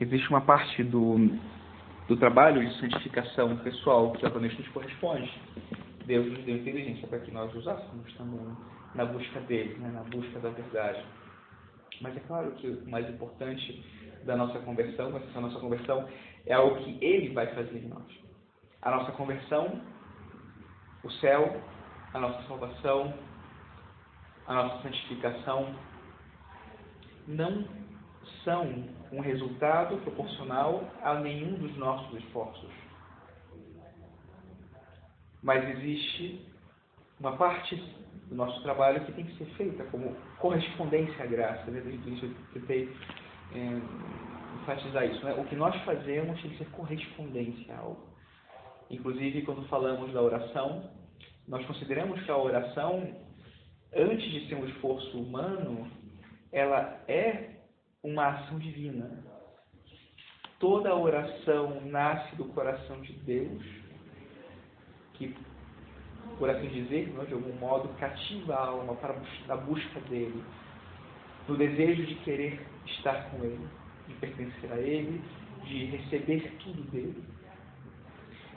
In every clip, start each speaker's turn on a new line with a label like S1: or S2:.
S1: existe uma parte do, do trabalho de santificação pessoal que obviamente nos corresponde. Deus nos deu inteligência para que nós usássemos também na busca dele, né, na busca da verdade. Mas é claro que o mais importante da nossa conversão, essa nossa conversão, é algo que ele vai fazer em nós. A nossa conversão, o céu, a nossa salvação, a nossa santificação, não são um resultado proporcional a nenhum dos nossos esforços. Mas existe uma parte do nosso trabalho que tem que ser feita como correspondência à graça. Isso eu tentei é, enfatizar isso. Né? O que nós fazemos tem que ser correspondência a algo. Inclusive, quando falamos da oração, nós consideramos que a oração, antes de ser um esforço humano, ela é uma ação divina. Toda oração nasce do coração de Deus, que, por assim dizer, de algum modo, cativa a alma para a busca dele, no desejo de querer estar com ele, de pertencer a ele, de receber tudo dele.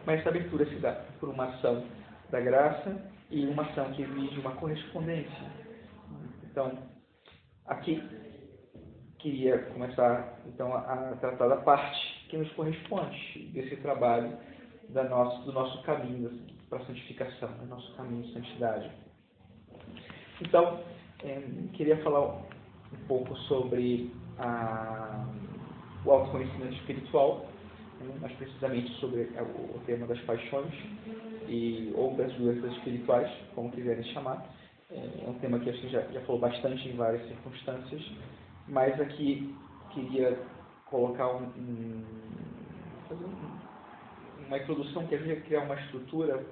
S1: Mas essa abertura se dá por uma ação da graça e uma ação que exige uma correspondência. Então, aqui queria começar então a tratar da parte que nos corresponde desse trabalho da nosso, do nosso caminho para a santificação, do nosso caminho de santidade. Então, é, queria falar um pouco sobre a, o autoconhecimento espiritual, né, mais precisamente sobre o, o tema das paixões e ou das doenças espirituais, como quiserem chamar. É, é um tema que a gente já, já falou bastante em várias circunstâncias mas aqui queria colocar um, um, uma introdução que ajude a criar uma estrutura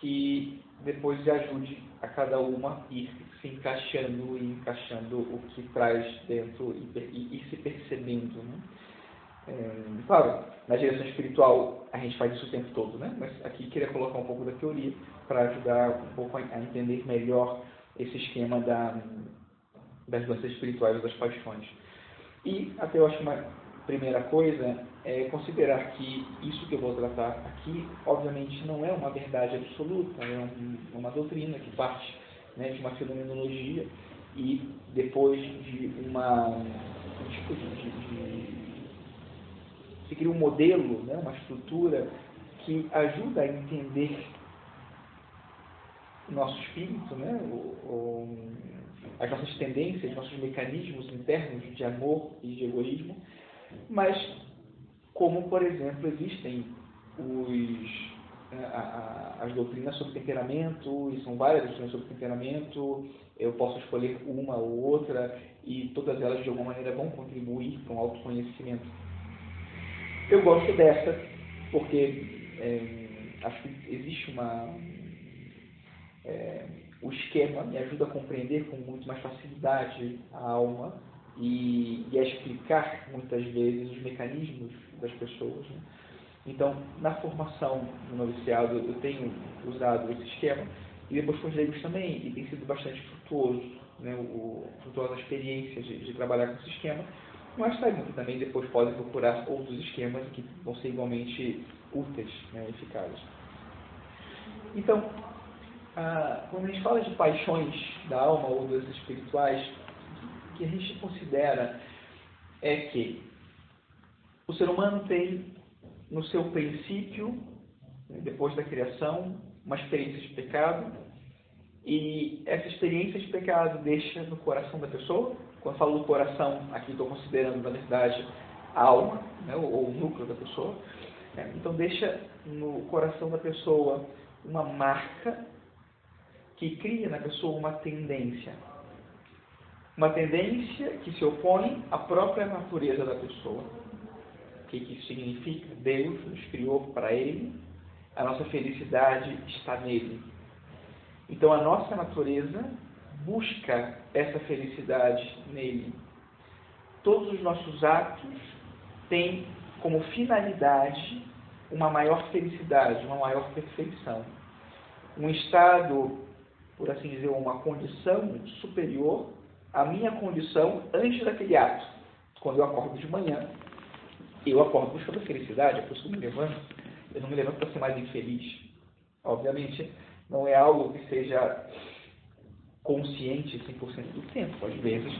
S1: que depois ajude a cada uma ir se encaixando e encaixando o que traz dentro e, e, e se percebendo. Né? É, claro, na direção espiritual a gente faz isso o tempo todo, né? mas aqui queria colocar um pouco da teoria para ajudar um pouco a, a entender melhor esse esquema da, das doenças espirituais ou das paixões. E até eu acho uma primeira coisa é considerar que isso que eu vou tratar aqui, obviamente, não é uma verdade absoluta, é uma doutrina que parte né, de uma fenomenologia e depois de uma um tipo de, de, de se cria um modelo, né, uma estrutura que ajuda a entender nosso espírito, né, o, o as nossas tendências, nossos mecanismos internos de amor e de egoísmo, mas como, por exemplo, existem os, né, as doutrinas sobre temperamento, e são várias doutrinas sobre temperamento, eu posso escolher uma ou outra, e todas elas de alguma maneira vão contribuir para um autoconhecimento. Eu gosto dessa, porque é, acho que existe uma. É, o esquema me ajuda a compreender com muito mais facilidade a alma e, e a explicar muitas vezes os mecanismos das pessoas. Né? Então, na formação do noviciado, eu tenho usado esse esquema e depois com os leigos também, e tem sido bastante frutuoso, né? o, frutuosa a experiência de, de trabalhar com esse esquema. Mas sabem que também depois podem procurar outros esquemas que vão ser igualmente úteis, né, eficazes. Então, ah, quando a gente fala de paixões da alma ou das espirituais, o que a gente considera é que o ser humano tem no seu princípio, depois da criação, uma experiência de pecado, e essa experiência de pecado deixa no coração da pessoa. Quando falo do coração, aqui estou considerando, na verdade, a alma, né, ou o núcleo da pessoa. Né, então, deixa no coração da pessoa uma marca que cria na pessoa uma tendência. Uma tendência que se opõe à própria natureza da pessoa. O que, isso significa? Deus nos criou para Ele, a nossa felicidade está nele. Então a nossa natureza busca essa felicidade nele. Todos os nossos atos têm como finalidade uma maior felicidade, uma maior perfeição. Um estado por assim dizer, uma condição superior à minha condição antes daquele ato. quando eu acordo de manhã, eu acordo buscando a felicidade, que eu me levanto. Eu não me levanto para ser mais infeliz. Obviamente, não é algo que seja consciente 100% do tempo. Às vezes,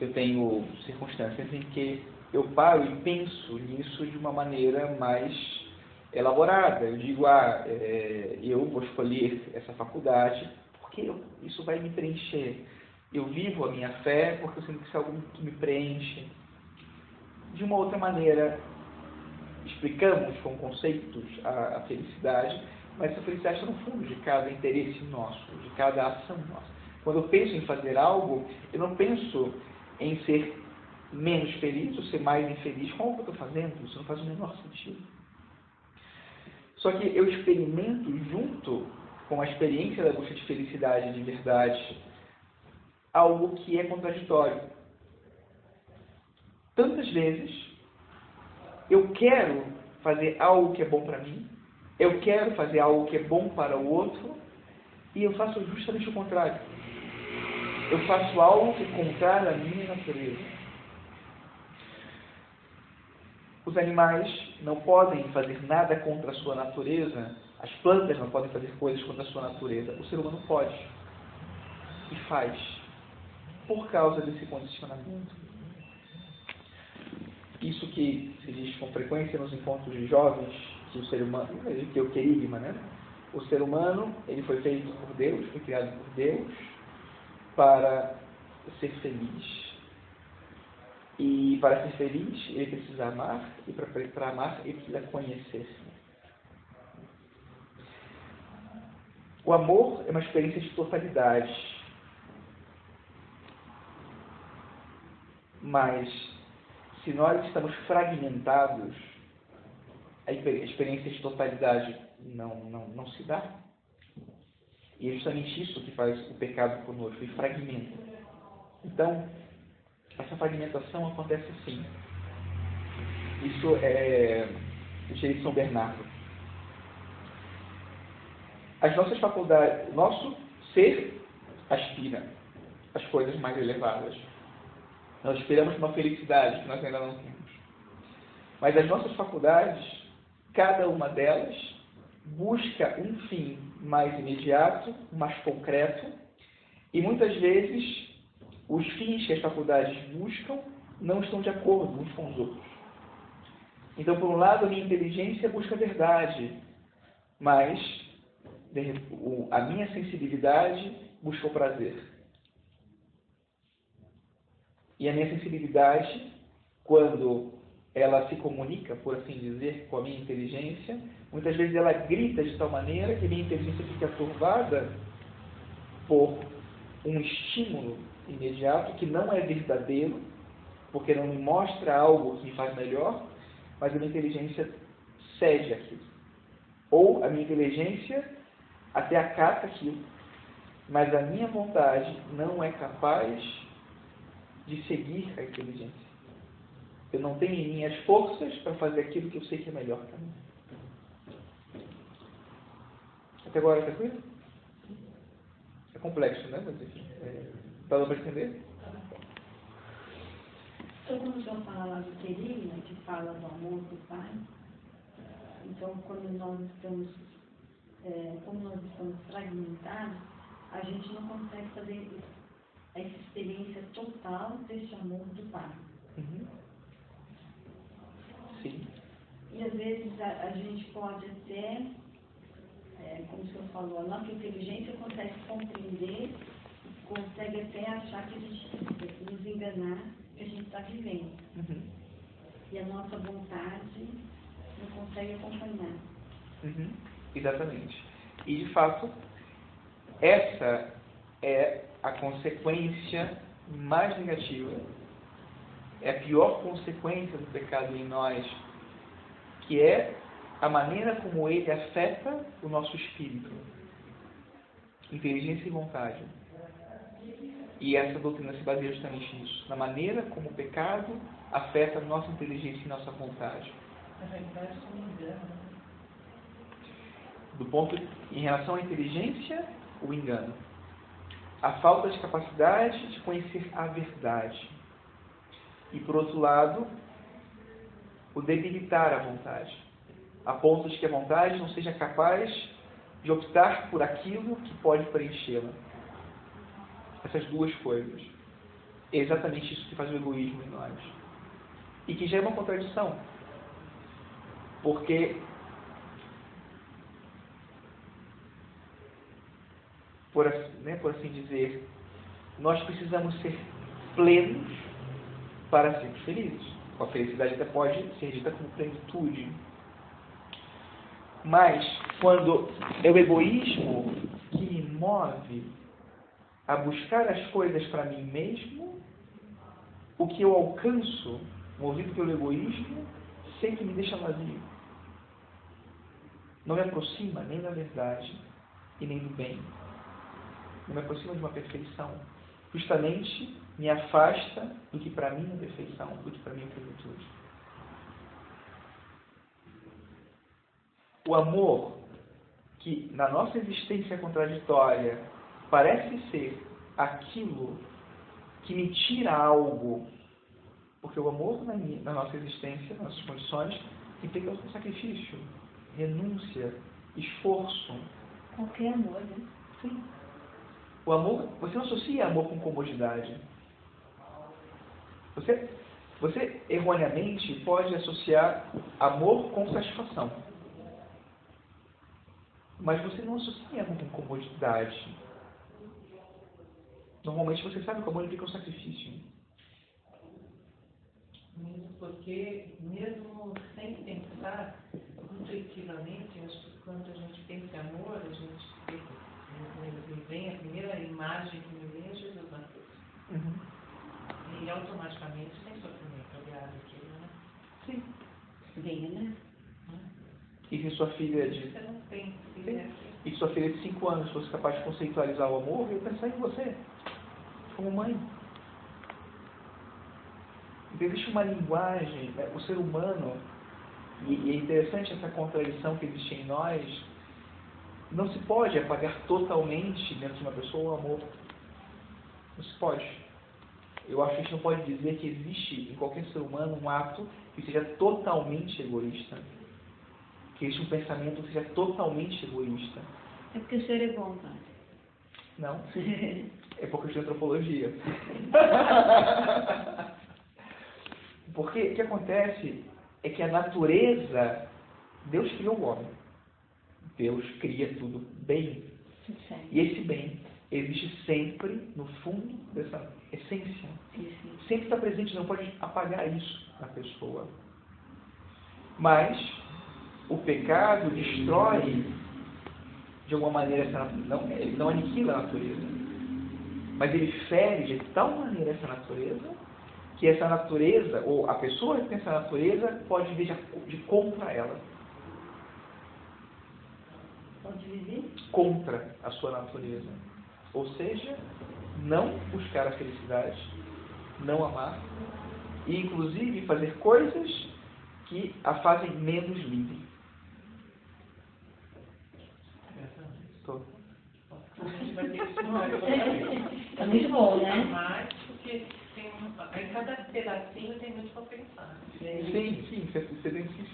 S1: eu tenho circunstâncias em que eu paro e penso nisso de uma maneira mais elaborada. Eu digo, ah, é, eu vou escolher essa faculdade porque eu, isso vai me preencher. Eu vivo a minha fé porque eu sinto que isso é algo que me preenche. De uma outra maneira, explicamos com conceitos a, a felicidade, mas essa felicidade está no fundo de cada interesse nosso, de cada ação nossa. Quando eu penso em fazer algo, eu não penso em ser menos feliz ou ser mais infeliz com o que eu estou fazendo. Isso não faz o menor sentido. Só que eu experimento junto com a experiência da busca de felicidade de verdade algo que é contraditório. Tantas vezes eu quero fazer algo que é bom para mim, eu quero fazer algo que é bom para o outro, e eu faço justamente o contrário. Eu faço algo que é contrário à minha natureza. Os animais não podem fazer nada contra a sua natureza, as plantas não podem fazer coisas contra a sua natureza, o ser humano pode. E faz. Por causa desse condicionamento. Isso que se diz com frequência nos encontros de jovens, que o ser humano, que é o querigma, né? O ser humano, ele foi feito por Deus, foi criado por Deus para ser feliz. E para ser feliz, ele precisa amar, e para amar, ele precisa conhecer-se. O amor é uma experiência de totalidade. Mas, se nós estamos fragmentados, a experiência de totalidade não, não, não se dá. E é justamente isso que faz o pecado conosco, e fragmenta. Então, essa fragmentação acontece assim. Isso é de São Bernardo. As nossas faculdades, nosso ser aspira às coisas mais elevadas. Nós esperamos uma felicidade que nós ainda não temos. Mas as nossas faculdades, cada uma delas, busca um fim mais imediato, mais concreto, e muitas vezes os fins que as faculdades buscam não estão de acordo uns com os outros. Então, por um lado, a minha inteligência busca a verdade, mas a minha sensibilidade busca o prazer. E a minha sensibilidade, quando ela se comunica, por assim dizer, com a minha inteligência, muitas vezes ela grita de tal maneira que a minha inteligência fica turvada por um estímulo imediato que não é verdadeiro, porque não me mostra algo que me faz melhor, mas a minha inteligência cede aquilo. Ou a minha inteligência até acata aquilo, mas a minha vontade não é capaz de seguir a inteligência. Eu não tenho em mim as forças para fazer aquilo que eu sei que é melhor para mim. Até agora, tranquilo? É complexo, né? Mas enfim. É... Dá para entender?
S2: Então, quando o senhor fala lá do querigma, que fala do amor do Pai, então, quando nós estamos, é, como nós estamos fragmentados, a gente não consegue fazer essa experiência total desse amor do Pai.
S1: Uhum. Sim.
S2: E às vezes a, a gente pode até, é, como o senhor falou, a nossa inteligência consegue compreender consegue até achar que a gente nos enganar que a gente está vivendo. Uhum. E a nossa vontade não consegue acompanhar.
S1: Uhum. Exatamente. E de fato, essa é a consequência mais negativa, é a pior consequência do pecado em nós, que é a maneira como ele afeta o nosso espírito, inteligência e vontade. E essa doutrina se baseia justamente nisso, na maneira como o pecado afeta a nossa inteligência e nossa vontade. Do ponto em relação à inteligência, o engano. A falta de capacidade de conhecer a verdade. E por outro lado, o debilitar a vontade, a ponto de que a vontade não seja capaz de optar por aquilo que pode preenchê-la. Essas duas coisas. É exatamente isso que faz o egoísmo em nós. E que já é uma contradição. Porque por, né, por assim dizer, nós precisamos ser plenos para sermos felizes. A felicidade até pode ser dita como plenitude. Mas, quando é o egoísmo que move a buscar as coisas para mim mesmo, o que eu alcanço, movido pelo egoísmo, sempre me deixa vazio. Não me aproxima nem da verdade e nem do bem. Não me aproxima de uma perfeição. Justamente me afasta do que para mim é perfeição, do que para mim é plenitude. O amor, que na nossa existência contraditória parece ser aquilo que me tira algo, porque o amor na, na nossa existência, nas nossas condições, implica um sacrifício, renúncia, esforço.
S2: Qualquer amor, né?
S1: Sim. O amor, você não associa amor com comodidade. Você, você erroneamente pode associar amor com satisfação. Mas você não associa amor com comodidade. Normalmente você sabe que o amor implica um sacrifício.
S3: Mesmo porque, mesmo sem pensar intuitivamente, acho que quando a gente pensa em amor, a gente me vem a primeira imagem que me vem é Jesus na cruz. Uhum. E automaticamente tem sofrimento aliado aquilo, né?
S2: Sim. Vem, né?
S1: E se sua filha de.
S3: Você não tem filha
S1: E se sua filha de 5 anos fosse capaz de conceitualizar o amor, eu pensar em você, como mãe. Então, existe uma linguagem, né? o ser humano, e, é interessante essa contradição que existe em nós, não se pode apagar totalmente dentro de uma pessoa o amor. Não se pode. Eu acho que a gente não pode dizer que existe em qualquer ser humano um ato que seja totalmente egoísta. Que existe um pensamento que seja totalmente egoísta.
S2: É porque o ser é bom, pai.
S1: Não. É porque eu antropologia. porque o que acontece é que a natureza, Deus criou o homem. Deus cria tudo bem. E esse bem existe sempre no fundo dessa essência. Sempre está presente, não pode apagar isso na pessoa. Mas o pecado destrói de alguma maneira essa não, ele não aniquila a natureza. Mas ele fere de tal maneira essa natureza que essa natureza, ou a pessoa que tem essa natureza, pode vir de, de contra ela
S2: Pode viver?
S1: Contra a sua natureza. Ou seja, não buscar a felicidade, não amar, e inclusive fazer coisas que a fazem menos livre.
S3: Estou. É
S2: muito bom, né?
S3: Mas, porque tem, em cada pedacinho tem muito para pensar.
S1: Sim, sim, você tem que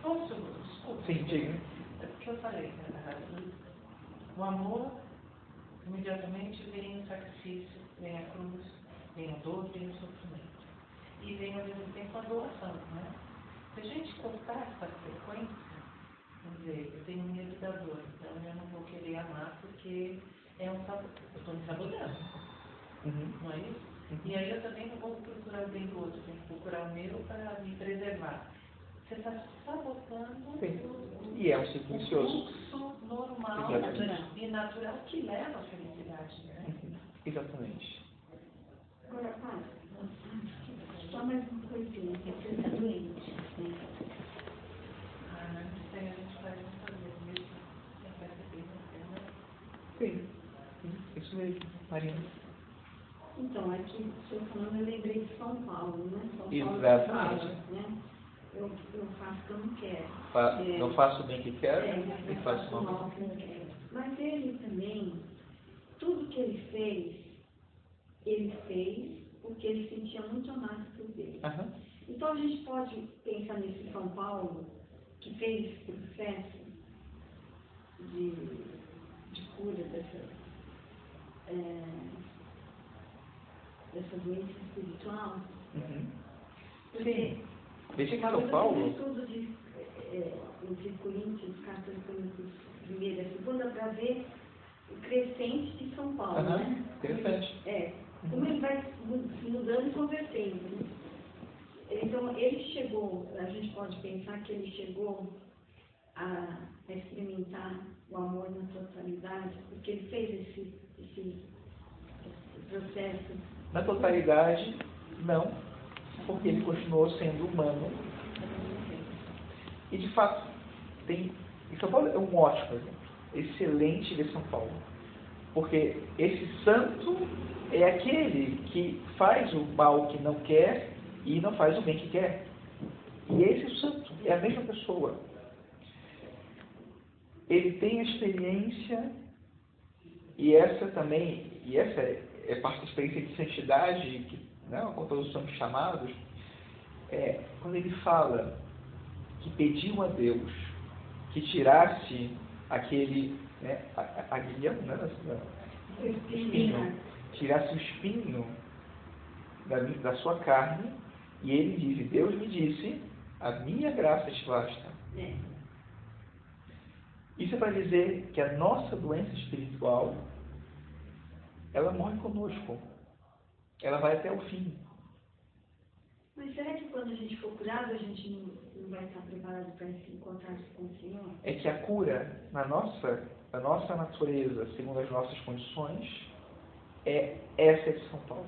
S3: Posso? Desculpa.
S1: Sim, diga
S3: que eu falei, né? o amor, imediatamente vem o sacrifício, vem a cruz, vem a dor, vem o sofrimento. E vem ao mesmo tempo a adoração, né? Se a gente cortar essa frequência, vamos dizer, eu tenho medo da dor, então eu não vou querer amar porque é um sabor. Eu estou me sabotando. Uhum. Não é isso? Uhum. E aí eu também não vou procurar o bem do outro, tenho que procurar o meu para me preservar. Você está sabotando Sim.
S1: O, e é um ciclo vicioso.
S3: fluxo normal Exatamente. e natural que leva à felicidade. Né?
S1: Uhum. Exatamente.
S2: Agora, pai, só mais uma coisinha, você está doente. Né?
S3: Ah, não sei, a gente isso.
S1: Sim, isso mesmo, Marina.
S2: Então, aqui, o senhor falando, eu lembrei de São Paulo, né? São Paulo
S1: Exatamente. Fala,
S2: né? eu, eu faço o que eu não quero.
S1: Fa é, não faço o bem que quero
S2: é,
S1: e faço o mal
S2: que não quero. Mas ele também, tudo que ele fez, ele fez porque ele sentia muito amado por Deus. a gente pode pensar nesse São Paulo que fez esse processo de, de cura dessa, é, dessa doença espiritual?
S1: Uhum.
S2: Porque
S1: Veja que São Paulo.
S2: estudo de, é, entre Coríntios, cartas Coríntios primeira e segunda, para ver o crescente de São Paulo,
S1: Aham,
S2: né?
S1: interessante.
S2: É, como ele vai se mudando e convertendo. Né? Então, ele chegou, a gente pode pensar que ele chegou a experimentar o amor na totalidade, porque ele fez esse, esse processo.
S1: Na totalidade, não, porque ele continuou sendo humano. E de fato, tem. E São Paulo é um ótimo exemplo, excelente de São Paulo. Porque esse santo é aquele que faz o mal que não quer e não faz o bem que quer. E esse santo, é a mesma pessoa. Ele tem a experiência, e essa também, e essa é, é parte da experiência de santidade, que, né, com todos os santos chamados, é quando ele fala que pediu a Deus que tirasse aquele né, aguilhão, né, da- espinho, tirasse o espinho da, da sua carne, e ele diz, Deus me disse, a minha graça te basta.
S2: É,
S1: Isso é para dizer que a nossa doença espiritual, ela morre conosco. Ela vai até o fim.
S2: Mas será que quando a gente for curado, a gente não, não vai estar preparado para se encontrar com o Senhor?
S1: É que a cura na nossa, na nossa natureza, segundo as nossas condições, é essa de São Paulo.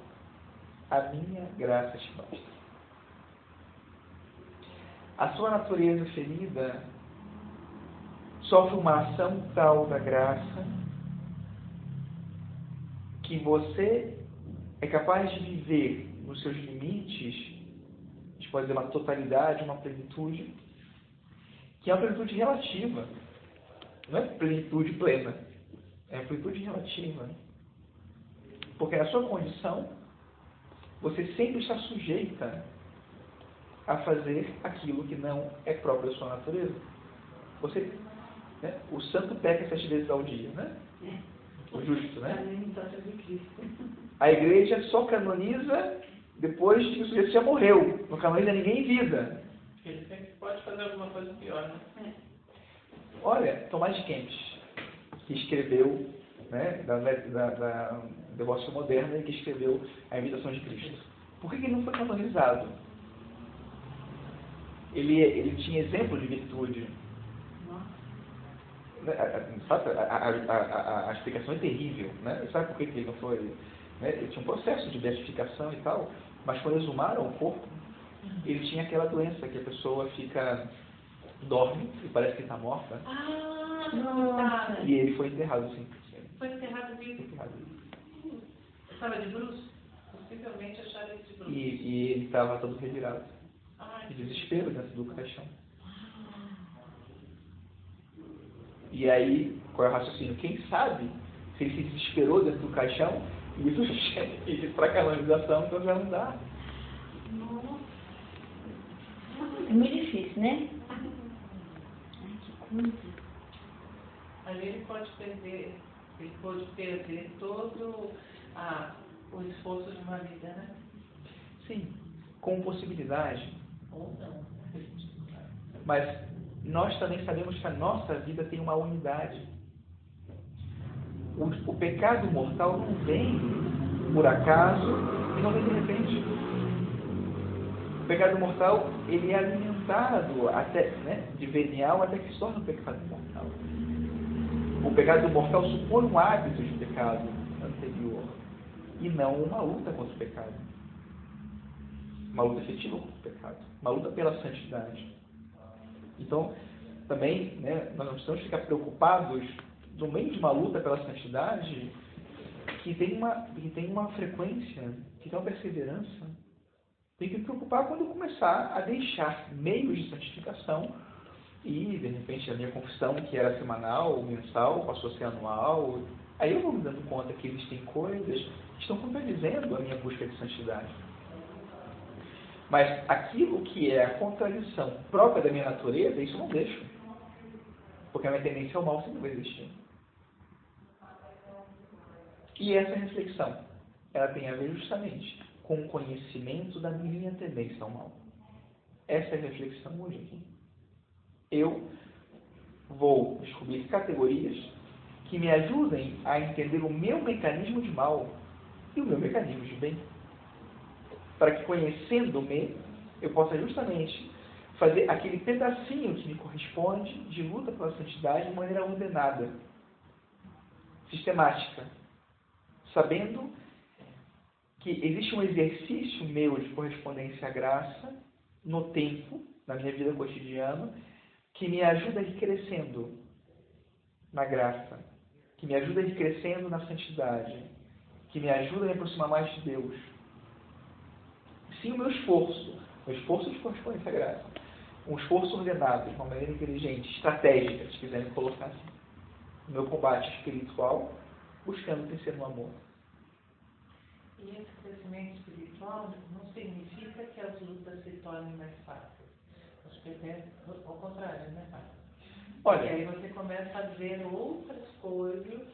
S1: A minha graça te basta. A sua natureza ferida sofre uma ação tal da graça que você é capaz de viver nos seus limites, a gente pode dizer uma totalidade, uma plenitude, que é uma plenitude relativa. Não é plenitude plena, é plenitude relativa. Porque na sua condição, você sempre está sujeita a fazer aquilo que não é próprio da sua natureza. Você, né, o santo peca sete vezes ao dia, né? O justo, né?
S2: a Cristo.
S1: A igreja só canoniza depois que o sujeito já morreu. Não canoniza ninguém em vida.
S3: Ele sempre pode fazer alguma coisa pior, né?
S2: É.
S1: Olha, Tomás de Kempis, que escreveu, né, da, da, da devoção moderna e que escreveu a imitação de Cristo. Por que que ele não foi canonizado? Ele, ele tinha exemplo de virtude.
S2: Nossa.
S1: Né, a- a- sabe, a, a, a, explicação é terrível. Né? Sabe por que que ele não foi? Né? Ele tinha um processo de beatificação e tal, mas quando exumaram o corpo, ele tinha aquela doença que a pessoa fica, dorme e parece que está morta.
S3: Ah, tá.
S1: E ele foi enterrado assim.
S3: Foi enterrado vivo.
S1: Enterrado.
S3: Estava de bruxo? Possivelmente acharam ele de
S1: E,
S3: bruxo.
S1: e ele estava todo revirado.
S3: Ai,
S1: De desespero dentro do caixão. E aí, qual é o raciocínio? Quem sabe se ele se desesperou dentro do caixão e isso e para canonização, então já não dá.
S2: É muito difícil, né? Ai, que coisa.
S3: Ali ele pode perder, ele pode perder todo a, o esforço de uma vida, né?
S1: Sim, com possibilidade.
S3: Ou não.
S1: Mas nós também sabemos que a nossa vida tem uma unidade. O, o pecado mortal não vem por acaso e não vem de repente. O pecado mortal, ele é alimentado até, né, de venial até que se torna um pecado mortal. O pecado mortal supõe um hábito de pecado anterior e não uma luta contra o pecado. Uma luta efetiva contra o pecado. Uma luta pela santidade. Então, também, né, nós não precisamos ficar preocupados no meio de uma luta pela santidade que tem uma, que tem uma frequência, que tem uma perseverança. Tem que preocupar quando começar a deixar meios de santificação e, de repente, a minha confissão, que era semanal, mensal, passou a ser anual. Aí eu vou me dando conta que existem coisas que estão contradizendo a minha busca de santidade. Mas aquilo que é a contradição própria da minha natureza, isso eu não deixo. Porque a minha tendência ao mal sempre vai existir. E essa reflexão, ela tem a ver justamente com o conhecimento da minha tendência ao mal. Essa é a reflexão hoje aqui. Eu vou descobrir categorias que me ajudem a entender o meu mecanismo de mal e o meu mecanismo de bem. Para que conhecendo-me, eu possa justamente fazer aquele pedacinho que me corresponde de luta pela santidade de maneira ordenada, sistemática, sabendo que existe um exercício meu de correspondência à graça no tempo, na minha vida cotidiana, que me ajuda a ir crescendo na graça, que me ajuda a ir crescendo na santidade, que me ajuda a me aproximar mais de Deus. Sim, o meu esforço, o meu esforço de correspondência à graça, um esforço ordenado, de uma maneira inteligente, estratégica, se quiserem colocar assim, o meu combate espiritual, buscando crescer no amor.
S3: E esse crescimento espiritual não significa que as lutas se tornem mais fáceis. Acho que é ao contrário, né, Pai?
S1: Olha,
S3: e aí você começa a ver outras coisas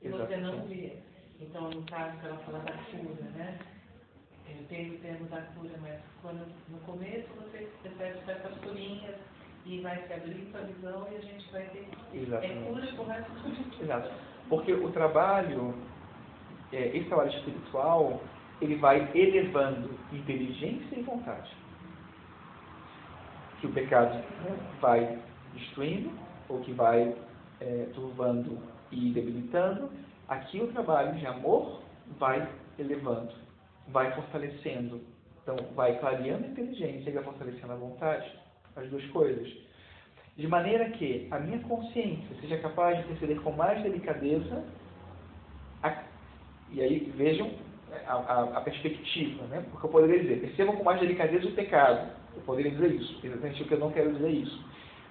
S3: que você não vê. Então, no caso que ela fala da cura, né? Eu tenho o termo da cura, mas quando no começo você recebe certas curinhas e vai se abrir sua visão e a gente vai ter
S1: Exatamente.
S3: é cura pro resto do.
S1: Exato. Porque o trabalho, é, esse trabalho espiritual, ele vai elevando inteligência e vontade. Que o pecado vai destruindo, ou que vai é, turvando e debilitando, aqui o trabalho de amor vai elevando, vai fortalecendo. Então, vai clareando a inteligência e vai fortalecendo a vontade, as duas coisas. De maneira que a minha consciência seja capaz de perceber com mais delicadeza, a, e aí vejam a, a, a, perspectiva, né? porque eu poderia dizer, percebam com mais delicadeza o pecado. Eu poderia dizer isso, exatamente o que eu não quero dizer isso.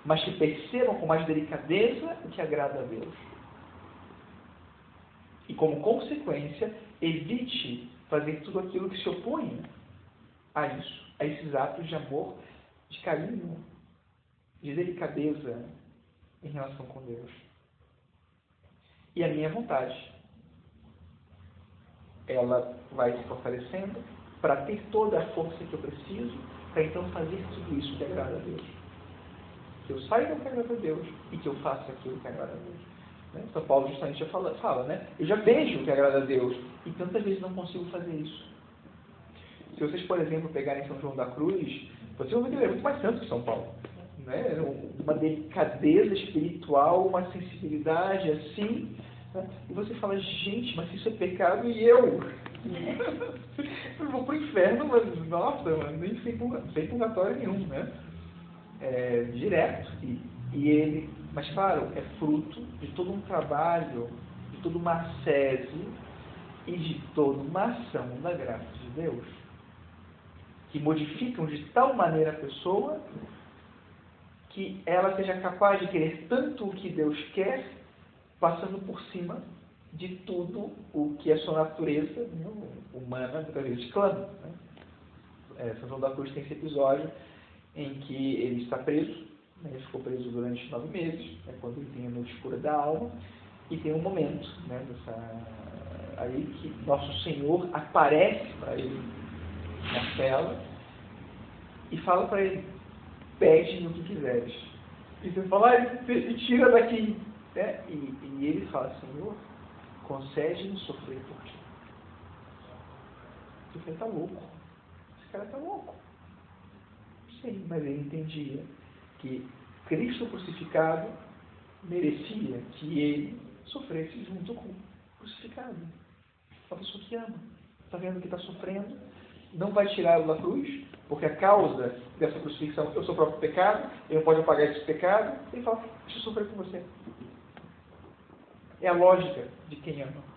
S1: Mas que percebam com mais delicadeza o que agrada a Deus. E como consequência, evite fazer tudo aquilo que se opõe a isso, a esses atos de amor, de carinho, de delicadeza em relação com Deus. E a minha vontade, ela vai se fortalecendo para ter toda a força que eu preciso para então fazer tudo isso que agrada a Deus. Que eu saiba o que agrada a Deus e que eu faça aquilo que agrada a Deus. Né? São Paulo justamente já fala, fala, né? Eu já vejo o que agrada a Deus e tantas vezes não consigo fazer isso. Se vocês, por exemplo, pegarem São João da Cruz, vocês vão ver que ele é muito mais santo que São Paulo. Né? Uma delicadeza espiritual, uma sensibilidade assim. Né? E você fala, gente, mas isso é pecado e eu? eu vou pro inferno, mas nossa, mano, nem sem, sem purgatório nenhum, né? É, direto. E, e ele, mas claro, é fruto de todo um trabalho, de toda uma sese e de toda uma ação da graça de Deus que modificam de tal maneira a pessoa que ela seja capaz de querer tanto o que Deus quer, passando por cima de tudo o que a sua natureza humana muitas vezes clama. Né? É, São João da Cruz tem esse episódio em que ele está preso? Ele ficou preso durante nove meses, é quando ele tem a noite escura da alma, e tem um momento né, dessa, aí que Nosso Senhor aparece para ele na cela e fala para ele, pede o que quiseres. E você fala, ah, tira daqui. Né? E, e ele fala, Senhor, concede-me sofrer por ti. Você está louco. Esse cara está louco. Sim, mas ele entendia que Cristo crucificado merecia que ele sofresse junto com o crucificado. Uma pessoa que ama. Está vendo que está sofrendo, não vai tirá-lo da cruz, porque a causa dessa crucifixão, sou o próprio pecado, ele não pode apagar esse pecado, ele fala, deixa eu sofrer com você. É a lógica de quem ama.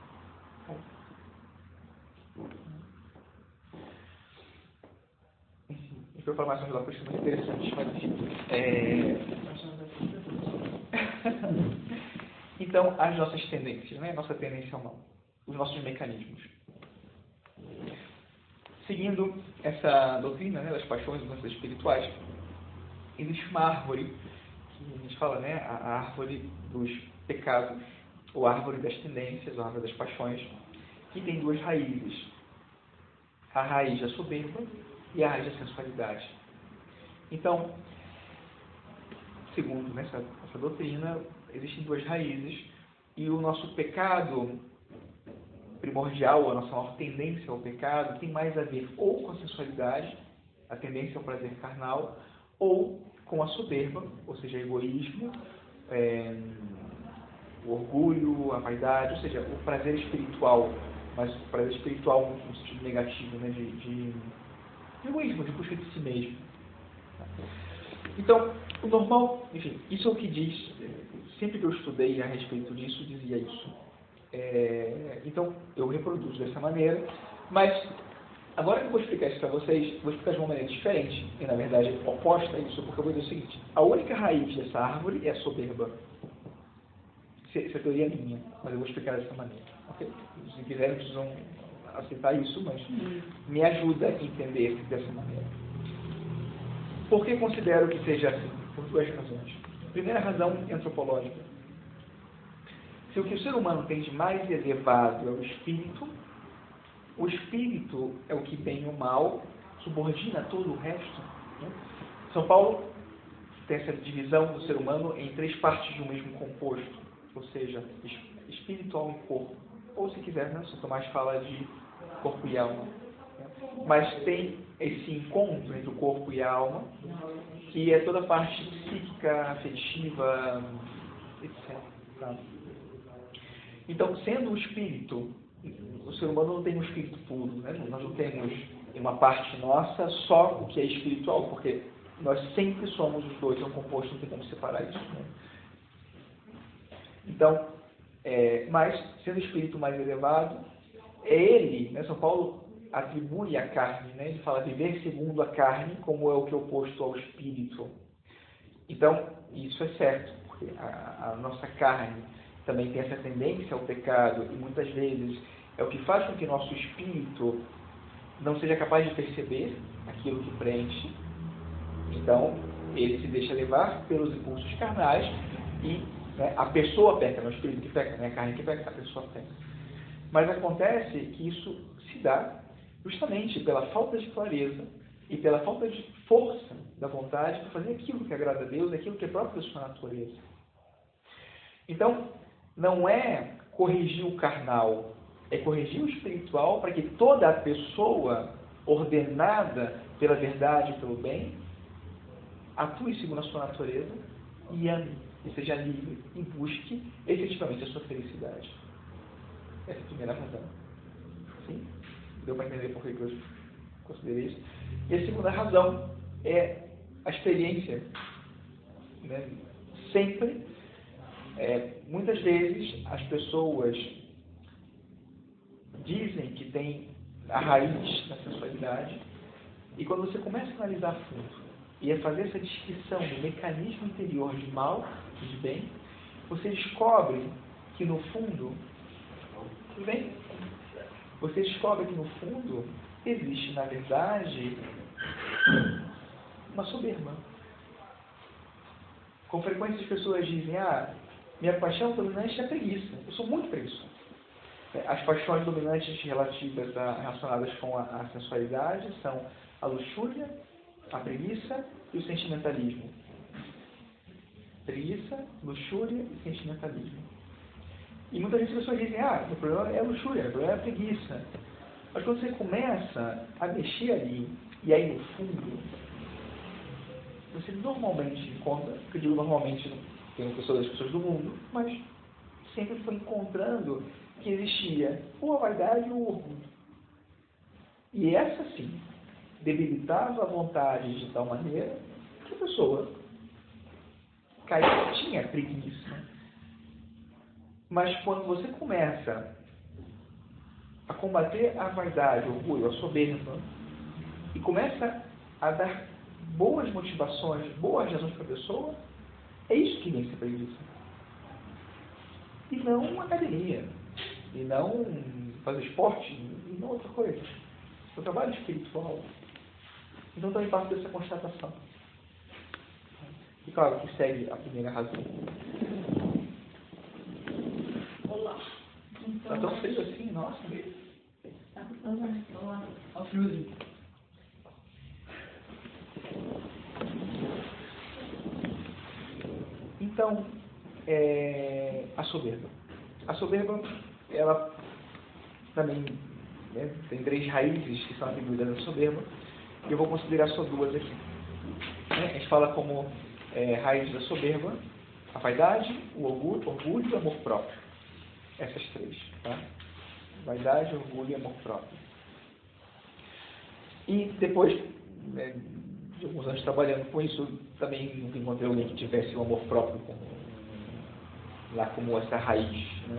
S1: Enfim, a gente vai falar mais sobre é muito interessante, mas enfim. É... então, as nossas tendências, né? nossa tendência ao mal, os nossos mecanismos. seguindo essa doutrina né, das paixões e doenças espirituais, existe uma árvore, que a gente fala, né, a árvore dos pecados, ou árvore das tendências, ou árvore das paixões, que tem duas raízes. A raiz da soberba e a raiz da sensualidade. Então, segundo né, essa, essa doutrina, existem duas raízes e o nosso pecado primordial, a nossa maior tendência ao pecado, tem mais a ver ou com a sensualidade, a tendência ao prazer carnal, ou com a soberba, ou seja, egoísmo, é, o orgulho, a vaidade, ou seja, o prazer espiritual, mas o prazer espiritual no sentido negativo, né, de, de egoísmo, de busca de si mesmo. Então, o normal, enfim, isso é o que diz, sempre que eu estudei a respeito disso, dizia isso. É, então, eu reproduzo dessa maneira, mas agora que eu vou explicar isso para vocês, vou explicar de uma maneira diferente, e na verdade oposta a isso, porque eu vou dizer o seguinte: a única raiz dessa árvore é a soberba. Essa teoria é minha, mas eu vou explicar dessa maneira. Okay? Se quiserem, precisam aceitar isso, mas me ajuda a entender dessa maneira. Por que considero que seja assim? Por duas razões. Primeira razão antropológica. Se o que o ser humano tem de mais elevado é o espírito, o espírito é o que, bem ou mal, subordina todo o resto. Né? São Paulo tem essa divisão do ser humano em três partes de um mesmo composto, ou seja, espiritual e corpo. Ou, se quiser, né, São Tomás fala de corpo e alma. Mas tem esse encontro entre o corpo e a alma, que é toda a parte psíquica, afetiva, etc. Então, sendo o espírito, o ser humano não tem um espírito puro, né? nós não temos em uma parte nossa só o que é espiritual, porque nós sempre somos os dois, é um composto, não tem como separar isso. Né? Então, é, mas, sendo espírito mais elevado, é ele, né? São Paulo atribui a carne, né? ele fala viver segundo a carne, como é o que é oposto ao espírito. Então, isso é certo, porque a, a nossa carne também tem essa tendência ao pecado e muitas vezes é o que faz com que nosso espírito não seja capaz de perceber aquilo que preenche. Então, ele se deixa levar pelos impulsos carnais e né, a pessoa peca, não é o espírito que peca, não é a carne que peca, a pessoa peca. Mas acontece que isso se dá justamente pela falta de clareza e pela falta de força da vontade para fazer aquilo que agrada a Deus, aquilo que é próprio da sua natureza. Então, não é corrigir o carnal, é corrigir o espiritual para que toda a pessoa ordenada pela verdade e pelo bem atue segundo a sua natureza e ame, e seja livre e busque efetivamente a sua felicidade. Essa é a primeira razão. Sim? Deu para entender por que eu considerei isso? E a segunda razão é a experiência. Né? Sempre é, muitas vezes as pessoas dizem que tem a raiz na sensualidade, e quando você começa a analisar a fundo e a fazer essa descrição do mecanismo interior de mal e de bem, você descobre que no fundo, tudo bem? Você descobre que no fundo existe, na verdade, uma soberba. Com frequência as pessoas dizem, ah, minha paixão dominante é a preguiça. Eu sou muito preguiçoso. É, as paixões dominantes relativas a, relacionadas com a, a sensualidade são a luxúria, a preguiça e o sentimentalismo. Preguiça, luxúria e sentimentalismo. E muitas vezes as pessoas dizem, ah, o problema é luxúria, o problema é preguiça. Mas quando você começa a mexer ali, e aí no fundo, você normalmente encontra, que eu digo normalmente tem pessoas das pessoas do mundo, mas sempre foi encontrando que existia ou a vaidade ou o orgulho. E essa sim debilitava a vontade de tal maneira que a pessoa caía, tinha preguiça. Mas quando você começa a combater a vaidade, o orgulho, a soberba, e começa a dar boas motivações, boas razões para a pessoa, é isso que vem ser preguiça. E não academia. E não fazer esporte. E não outra coisa. o trabalho espiritual. Então também parte dessa constatação. E claro que segue a primeira razão.
S2: Olá.
S1: Está tão feio assim, nossa.
S2: Olá.
S1: Então, é, a soberba. A soberba, ela também né, tem três raízes que são atribuídas à soberba, e eu vou considerar só duas aqui. Né? A gente fala como é, raiz da soberba a vaidade, o orgulho, orgulho e o amor próprio. Essas três. Tá? Vaidade, orgulho e amor próprio. E depois, né, de alguns anos trabalhando com isso, também nunca encontrei alguém que tivesse o amor próprio como, lá como essa raiz. Né?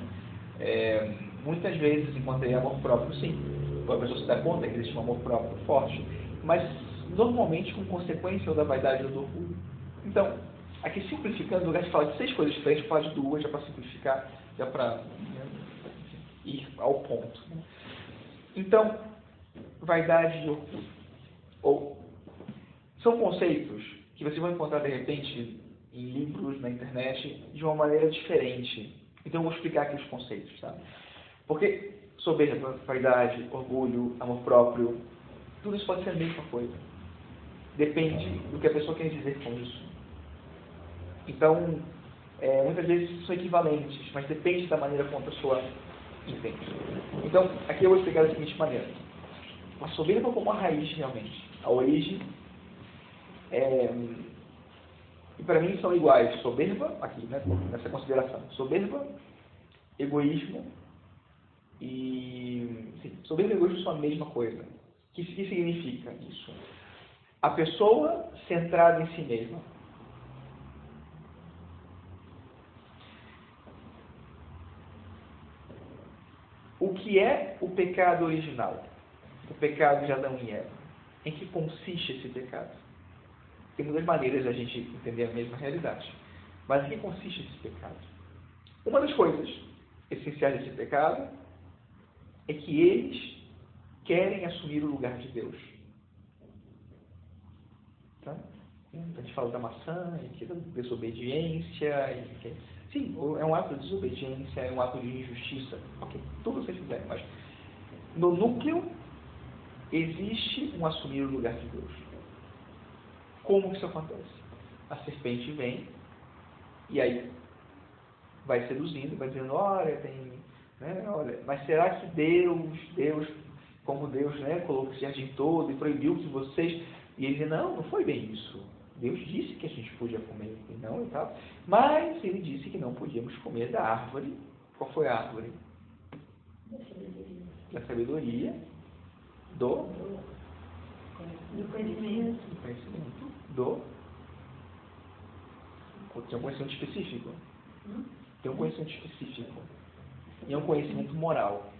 S1: É, muitas vezes encontrei amor próprio, sim. A pessoa se dá conta que existe um amor próprio forte, mas normalmente com consequência ou da vaidade ou do orgulho. Então, aqui simplificando, no lugar de falar de seis coisas diferentes, falar de duas, já para simplificar, já para ir ao ponto. Então, vaidade e orgulho. Ou, são conceitos que vocês vão encontrar de repente em livros, na internet, de uma maneira diferente. Então, eu vou explicar aqui os conceitos. Tá? Porque soberba, vaidade, orgulho, amor próprio, tudo isso pode ser a mesma coisa. Depende do que a pessoa quer dizer com isso. Então, é, muitas vezes são equivalentes, mas depende da maneira como a pessoa entende. Então, aqui eu vou explicar da seguinte maneira. A soberba como a raiz, realmente. A origem. É, e para mim são iguais. Soberba, aqui, né, nessa consideração. Soberba, egoísmo e. Sim, soberba e egoísmo são a mesma coisa. O que, que significa isso? A pessoa centrada em si mesma. O que é o pecado original? O pecado de Adão e Eva. Em que consiste esse pecado? Tem muitas maneiras a gente entender a mesma realidade. Mas em que consiste esse pecado? Uma das coisas essenciais desse pecado é que eles querem assumir o lugar de Deus. Tá? A gente fala da maçã, e da desobediência. E... Sim, é um ato de desobediência, é um ato de injustiça. Ok, tudo vocês quiserem, mas no núcleo existe um assumir o lugar de Deus. Como que isso acontece? A serpente vem e aí vai seduzindo, vai dizendo, olha, tem. Né, olha, mas será que Deus, Deus, como Deus né, colocou esse jardim todo e proibiu que vocês. E ele diz, não, não foi bem isso. Deus disse que a gente podia comer e não e tal. Mas ele disse que não podíamos comer da árvore. Qual foi a árvore? Da sabedoria. Do?
S2: Do conhecimento.
S1: Do conhecimento. Do? Tem um conhecimento específico. Tem um conhecimento específico. E é um conhecimento moral.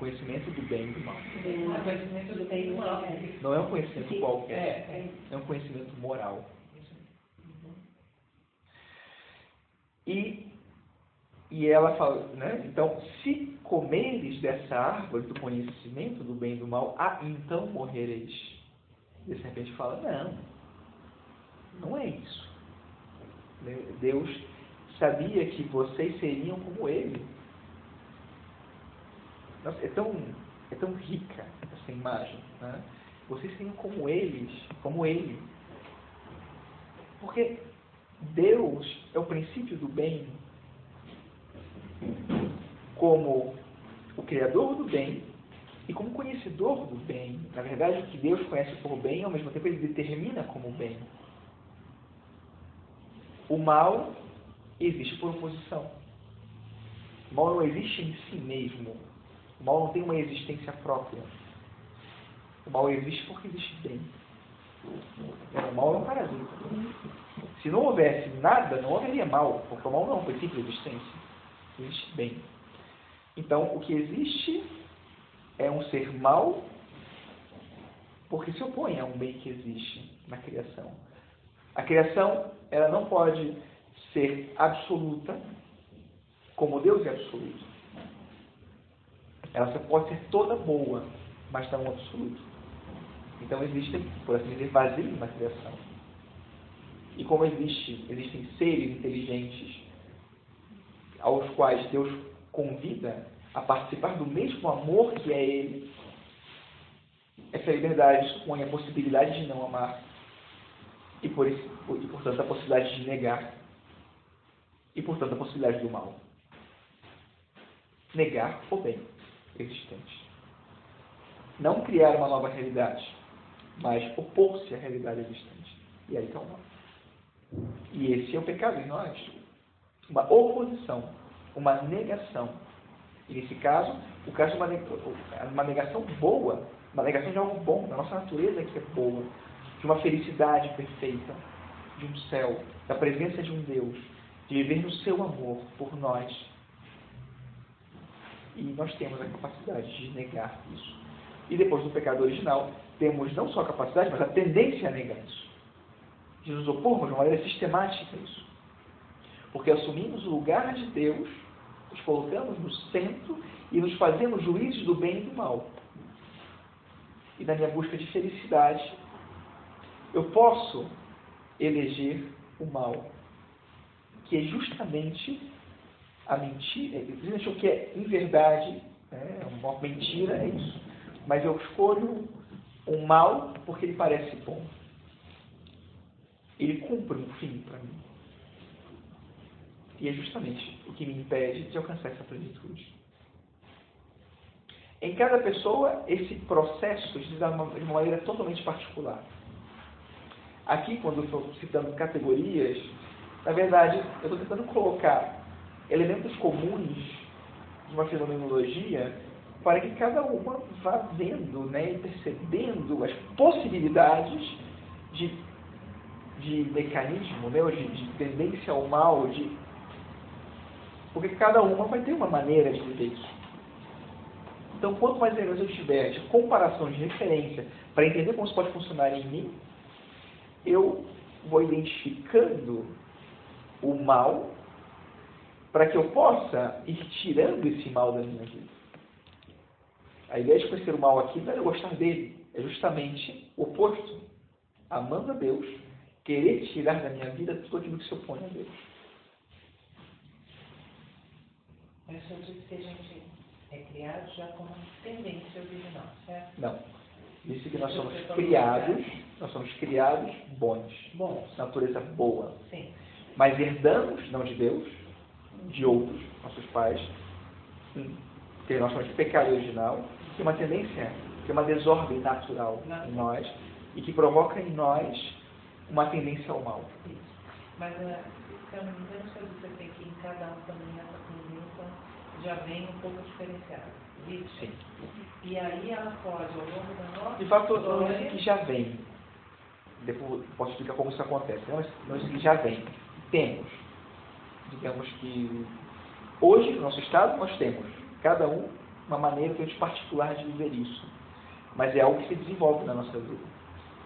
S1: Conhecimento do bem e do mal.
S3: O conhecimento do bem e do mal.
S1: Não é um conhecimento qualquer.
S3: É,
S1: É um conhecimento moral. E, e ela fala, né? Então, se comeres dessa árvore do conhecimento do bem e do mal, ah, então morrereis. E de repente fala, não, não é isso. Deus sabia que vocês seriam como ele. Nossa, é tão, é tão rica essa imagem. Né? Vocês seriam como eles, como ele. Porque Deus é o princípio do bem, como o Criador do bem e como conhecedor do bem. Na verdade, o que Deus conhece por bem, ao mesmo tempo ele determina como bem. O mal existe por oposição. O mal não existe em si mesmo. O mal não tem uma existência própria. O mal existe porque existe bem. O mal é um parasita. Se não houvesse nada, não haveria mal, porque o mal não é um princípio de existência. Existe bem. Então, o que existe é um ser mal porque se opõe a um bem que existe na criação. A criação, ela não pode ser absoluta, como Deus é absoluto. Ela só pode ser toda boa, mas está no absoluto. Então existem, por assim dizer, vazios na criação. E como existe, existem seres inteligentes aos quais Deus convida a participar do mesmo amor que é Ele, essa liberdade supõe a possibilidade de não amar e, por isso, e portanto, a possibilidade de negar e, portanto, a possibilidade do mal. Negar o bem existente. Não criar uma nova realidade, mas opor-se à realidade existente. E aí está o mal. E esse é o pecado em nós. Uma oposição, uma negação. E nesse caso, o caso de uma negação boa uma negação de algo bom, da nossa natureza que é boa, de uma felicidade perfeita, de um céu, da presença de um Deus, de viver no seu amor por nós. E nós temos a capacidade de negar isso. E depois do pecado original, temos não só a capacidade, mas a tendência a negar isso. De nos opormos de uma maneira sistemática a isso. Porque assumimos o lugar de Deus, nos colocamos no centro e nos fazemos juízes do bem e do mal e na minha busca de felicidade, eu posso eleger o mal, que é justamente a mentira, existe o que é em verdade, né, uma mentira é isso, mas eu escolho um mal porque ele parece bom. Ele cumpre um fim para mim. E é justamente o que me impede de alcançar essa plenitude. Em cada pessoa, esse processo se dá de uma maneira totalmente particular. Aqui, quando eu estou citando categorias, na verdade, eu estou tentando colocar elementos comuns de uma fenomenologia para que cada uma vá vendo né, e percebendo as possibilidades de, de mecanismo, né, de, de tendência ao mal, de, porque cada uma vai ter uma maneira de viver isso. Então, quanto mais elementos eu tiver de comparação, de referência, para entender como isso pode funcionar em mim, eu vou identificando o mal para que eu possa ir tirando esse mal da minha vida. A ideia de conhecer o mal aqui não é eu gostar dele, é justamente o oposto. Amando a Deus, querer tirar da minha vida tudo aquilo que se opõe a Deus.
S3: Mas eu disse que a gente é criado já com uma tendência original, certo?
S1: Não. Disse que nós somos criados, nós somos criados bons. Bons. Natureza boa.
S3: Sim.
S1: Mas herdamos, não de Deus, de outros, nossos pais, que nós somos de pecado original, que é uma tendência, que é uma desordem natural não. em nós e que provoca em nós uma tendência ao mal.
S3: Mas, se eu não me engano, você tem que em cada um também essa tendência já vem um pouco diferenciada.
S1: Sim.
S3: E aí ela pode, ao longo da nossa
S1: De fato, não é que já vem. Depois posso explicar como isso acontece. Não, não é que já vem. Temos. Digamos que hoje, no nosso estado, nós temos, cada um, uma maneira que particular de viver isso. Mas é algo que se desenvolve na nossa vida.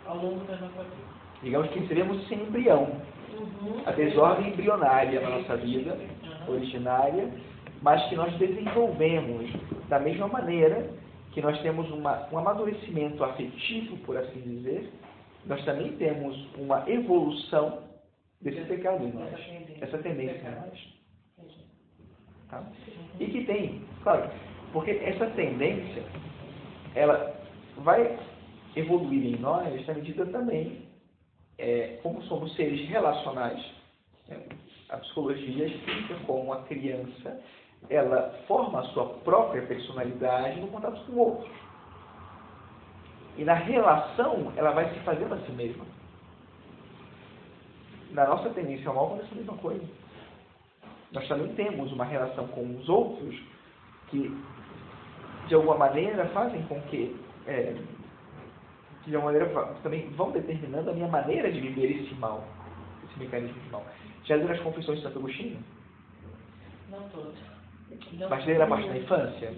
S3: Ao longo da nossa vida.
S1: Digamos que recebemos esse embrião. Uhum. A desordem embrionária na nossa vida, uhum. originária, mas que nós desenvolvemos da mesma maneira que nós temos uma, um amadurecimento afetivo, por assim dizer, nós também temos uma evolução desse pecado em nós, essa tendência em nós. Tá? E que tem, claro, porque essa tendência, ela vai evoluir em nós na medida também, é, como somos seres relacionais, né? a psicologia explica como a criança ela forma a sua própria personalidade no contato com outros. E na relação, ela vai se fazendo a si mesma. Na nossa tendência ao mal acontece a mesma coisa. Nós também temos uma relação com os outros que, de alguma maneira, fazem com que, é, de alguma maneira, também vão determinando a minha maneira de viver esse mal, esse mecanismo de mal. Já viram as confissões de Santo Agostinho?
S3: Não todas.
S1: Mas ler a parte da infância?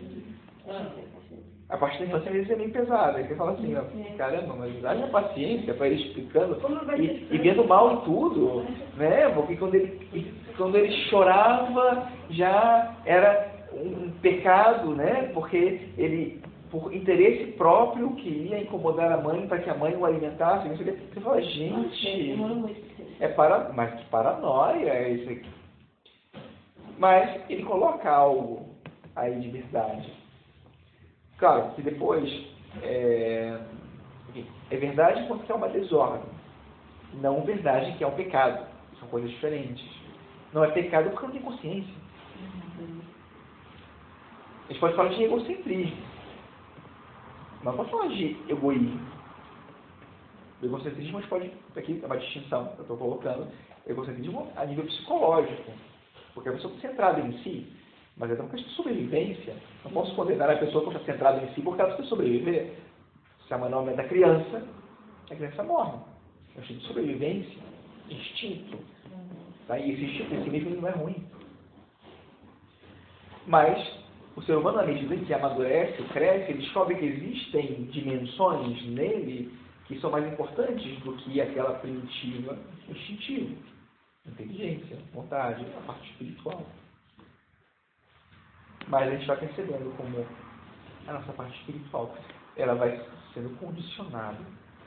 S1: A parte da infância às vezes é meio pesada. Você fala assim, ó, caramba, mas haja paciência para ele explicando e, e, vendo mal em tudo, né? Porque quando ele, quando ele chorava já era um pecado, né? Porque ele por interesse próprio, queria incomodar a mãe para que a mãe o alimentasse. Você fala, gente, é para, mas que paranoia é isso aqui. Mas ele coloca algo aí de verdade. Claro que depois é, é verdade quando é uma desordem, não verdade que é um pecado. São coisas diferentes. Não é pecado porque não tem consciência. A gente pode falar de egocentrismo. Mas pode falar de egoísmo. O egocentrismo a gente pode. Aqui é uma distinção que eu estou colocando. Egocentrismo a nível psicológico. Porque a pessoa está centrada em si. Mas é uma questão de sobrevivência. Não posso condenar a pessoa que está centrada em si porque ela precisa sobreviver. Se a mãe da criança, a criança morre. É um instinto de sobrevivência, instinto. Tá? E esse instinto si mesmo não é ruim. Mas o ser humano, à medida que amadurece, cresce, ele descobre que existem dimensões nele que são mais importantes do que aquela primitiva instintiva. Inteligência, vontade, a parte espiritual. Mas a gente vai percebendo como a nossa parte espiritual ela vai sendo condicionada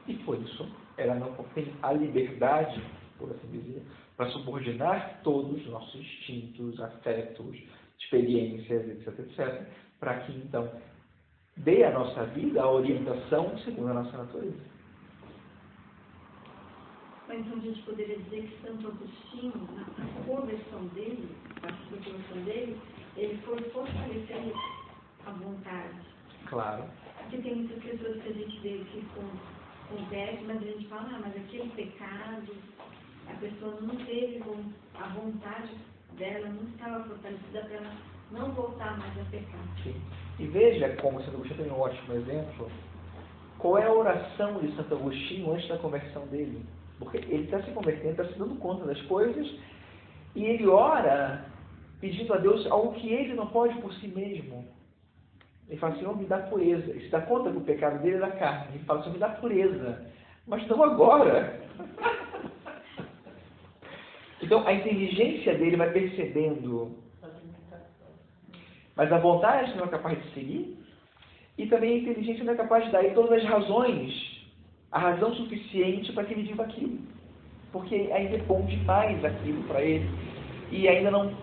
S1: e por isso ela não tem a liberdade, por assim dizer, para subordinar todos os nossos instintos, afetos, experiências, etc, etc, para que então dê à nossa vida a orientação segundo a nossa natureza.
S2: Mas então a gente poderia dizer que Santo Agostinho, na conversão dele, na conversão dele, ele foi fortalecendo a vontade.
S1: Claro.
S2: Porque tem muitas pessoas que a gente vê que acontece, mas a gente fala, ah, mas aquele pecado, a pessoa não teve a vontade dela, não estava fortalecida para ela não voltar mais a pecar.
S1: Sim. E veja como Santo Agostinho tem um ótimo exemplo. Qual é a oração de Santo Agostinho antes da conversão dele? Porque ele está se convertendo, está se dando conta das coisas, e ele ora pedindo a Deus algo que ele não pode por si mesmo. Ele fala, Senhor, me dá pureza. Ele se dá conta que o pecado dele é da carne. Ele fala, Senhor, me dá pureza. Mas não agora. Então, a inteligência dele vai percebendo. Mas a vontade não é capaz de seguir. E também a inteligência não é capaz de dar todas as razões, a razão suficiente para que ele viva aquilo. Porque ainda é bom demais aquilo para ele. E ainda não,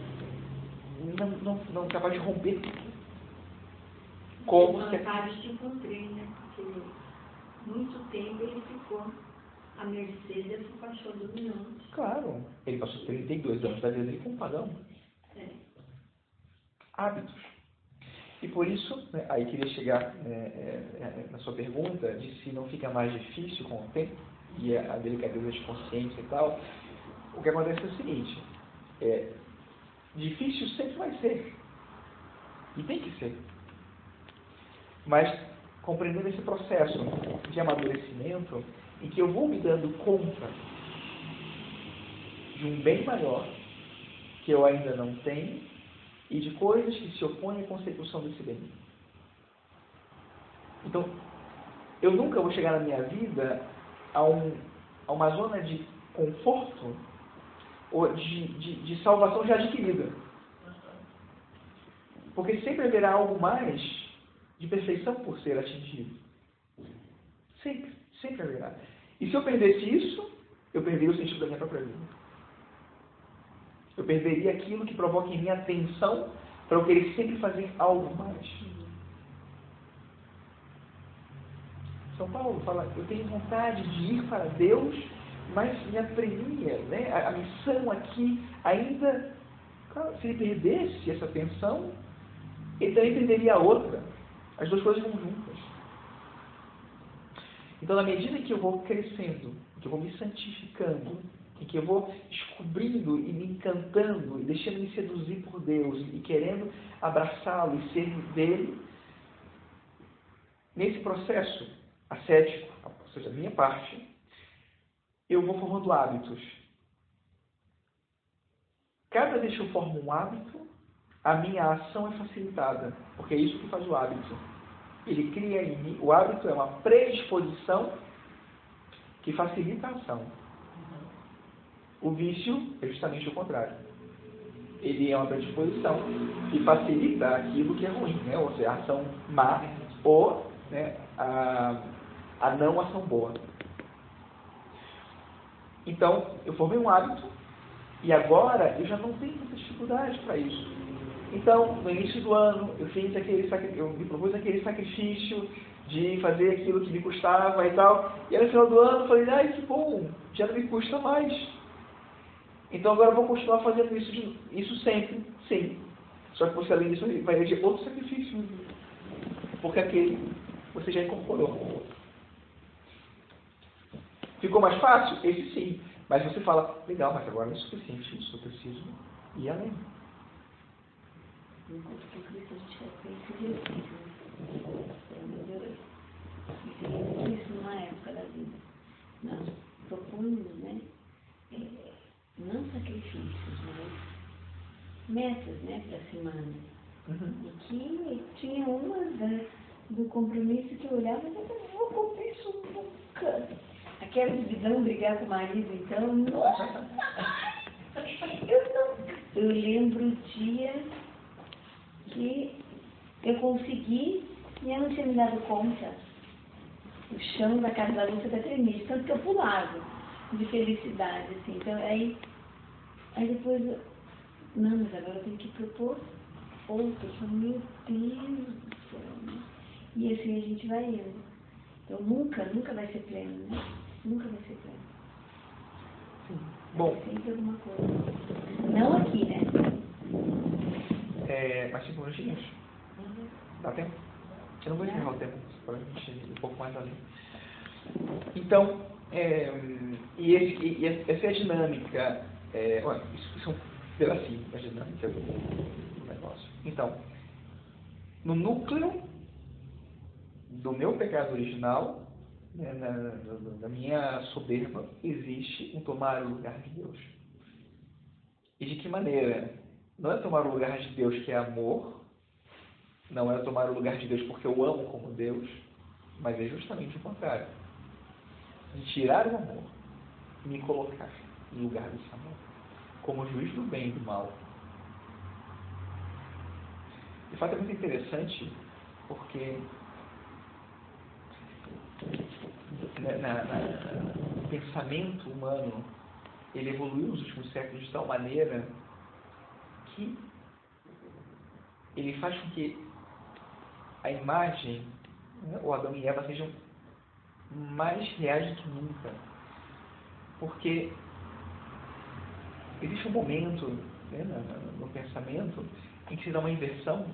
S1: não, não, não é capaz de romper tudo.
S2: Como se... te encontrei, né? Porque muito tempo ele ficou a mercê dessa paixão dominante.
S1: Claro. Ele passou 32 anos da vida dele como pagão. É. Hábitos. E por isso, né, aí queria chegar é, é, é, na sua pergunta de se não fica mais difícil com o tempo e a delicadeza de consciência e tal. O que acontece é o seguinte: é, difícil sempre vai ser. E tem que ser. Mas compreendendo esse processo de amadurecimento, em que eu vou me dando conta de um bem maior que eu ainda não tenho e de coisas que se opõem à consecução desse bem. Então, eu nunca vou chegar na minha vida a, um, a uma zona de conforto de, de, de salvação já adquirida. Porque sempre haverá algo mais de perfeição por ser atingido. Sempre, sempre haverá. E se eu perdesse isso, eu perderia o sentido da minha própria vida. Eu perderia aquilo que provoca em mim atenção para eu querer sempre fazer algo mais. São Paulo fala, eu tenho vontade de ir para Deus, mas me apremia, né? A, a missão aqui ainda, claro, se ele perdesse essa atenção, ele também perderia a outra. As duas coisas vão juntas. Então, na medida que eu vou crescendo, que eu vou me santificando, e que eu vou descobrindo e me encantando e deixando-me seduzir por Deus e querendo abraçá-lo e ser dele, nesse processo ascético, ou seja, da minha parte, eu vou formando hábitos. Cada vez que eu formo um hábito, a minha ação é facilitada, porque é isso que faz o hábito. Ele cria em mim, o hábito é uma predisposição que facilita a ação. O vício é justamente o contrário. Ele é uma predisposição que facilita aquilo que é ruim, né? ou seja, a ação má ou né, a, a não ação boa. Então, eu formei um hábito e agora eu já não tenho muita dificuldade para isso. Então, no início do ano, eu fiz aquele eu me propus aquele sacrifício de fazer aquilo que me custava e tal. E aí, no final do ano, eu falei, ai, que bom, já não me custa mais. Então agora eu vou continuar fazendo isso, de, isso sempre, sim. Só que você, além disso, vai ter outro sacrifício. Porque aquele você já incorporou. Ficou mais fácil? Esse sim. Mas você fala, legal, mas agora não é suficiente isso, eu preciso ir além.
S4: Isso numa época da vida. Nós propomos, né? É, não sacrifícios, mas metas, né, para a semana. Uhum. E que tinha uma da, do compromisso que eu olhava e eu não vou cumprir isso nunca. Aquela divisão, brigar com o marido, então, nossa! Eu não. Eu lembro o dia que eu consegui e eu não tinha me dado conta. O chão da casa da luta está tremendo, tanto que eu pulava de felicidade, assim. Então, aí, aí depois, eu, não, mas agora eu tenho que propor outro. Eu meu Deus do céu, né? E assim a gente vai indo. Então, nunca, nunca vai ser pleno, né? Nunca vai ser pleno.
S1: Sim. Bom.
S4: Sempre alguma coisa. Não aqui, né?
S1: É, mais cinco minutinhos? Uhum. Dá tempo? Eu não vou encerrar o tempo, para a gente ir um pouco mais além. Então, é, e, esse, e, essa é a dinâmica. É, olha, isso, isso é um pedacinho da dinâmica do, do negócio. Então, no núcleo do meu pecado original, na, na, na, minha soberba, existe um tomar o lugar de Deus. E de que maneira? Não é tomar o lugar de Deus que é amor, não é tomar o lugar de Deus porque eu amo como Deus, mas é justamente o contrário. De tirar o amor e me colocar no lugar desse amor, como juiz do bem e do mal. De fato é muito interessante porque na, na, na, pensamento humano ele evoluiu nos últimos séculos de tal maneira que ele faz com que a imagem, né, o Adão e Eva sejam mais reais do que nunca. Porque existe um momento né, no, no, pensamento em que se dá uma inversão.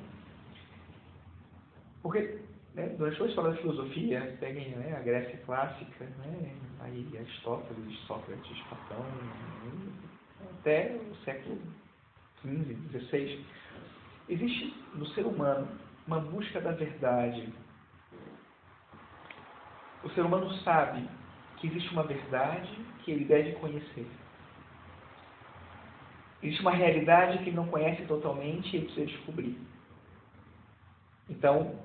S1: Porque né, durante toda a história da filosofia, peguem né, a Grécia clássica, né, aí Aristóteles, Sócrates, Platão, né, até o século XV, XVI, existe no ser humano uma busca da verdade. O ser humano sabe que existe uma verdade que ele deve conhecer. Existe uma realidade que ele não conhece totalmente e ele precisa descobrir. Então,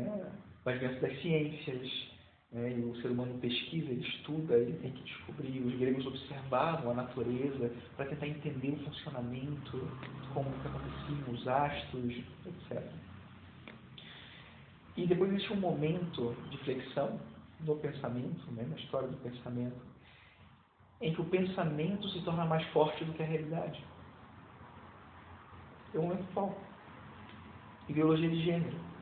S1: o advento das ciências, né, o ser humano pesquisa, ele estuda, ele tem que descobrir. Os gregos observavam a natureza para tentar entender o funcionamento, como que aconteciam os astros, etc. E depois existe um momento de flexão no pensamento, né, na história do pensamento, em que o pensamento se torna mais forte do que a realidade. É um momento qual? Ideologia de gênero.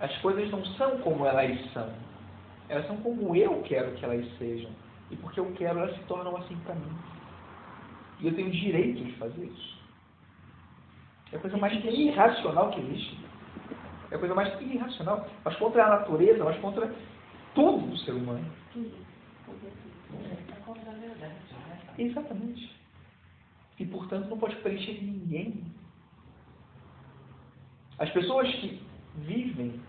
S1: As coisas não são como elas são. Elas são como eu quero que elas sejam. E porque eu quero, elas se tornam assim para mim. E eu tenho direito de fazer isso. É a coisa mais irracional que existe. É a coisa mais irracional. Mas contra a natureza, mas contra tudo do ser humano.
S3: É contra a verdade. Né?
S1: Exatamente. E, portanto, não pode preencher ninguém. As pessoas que vivem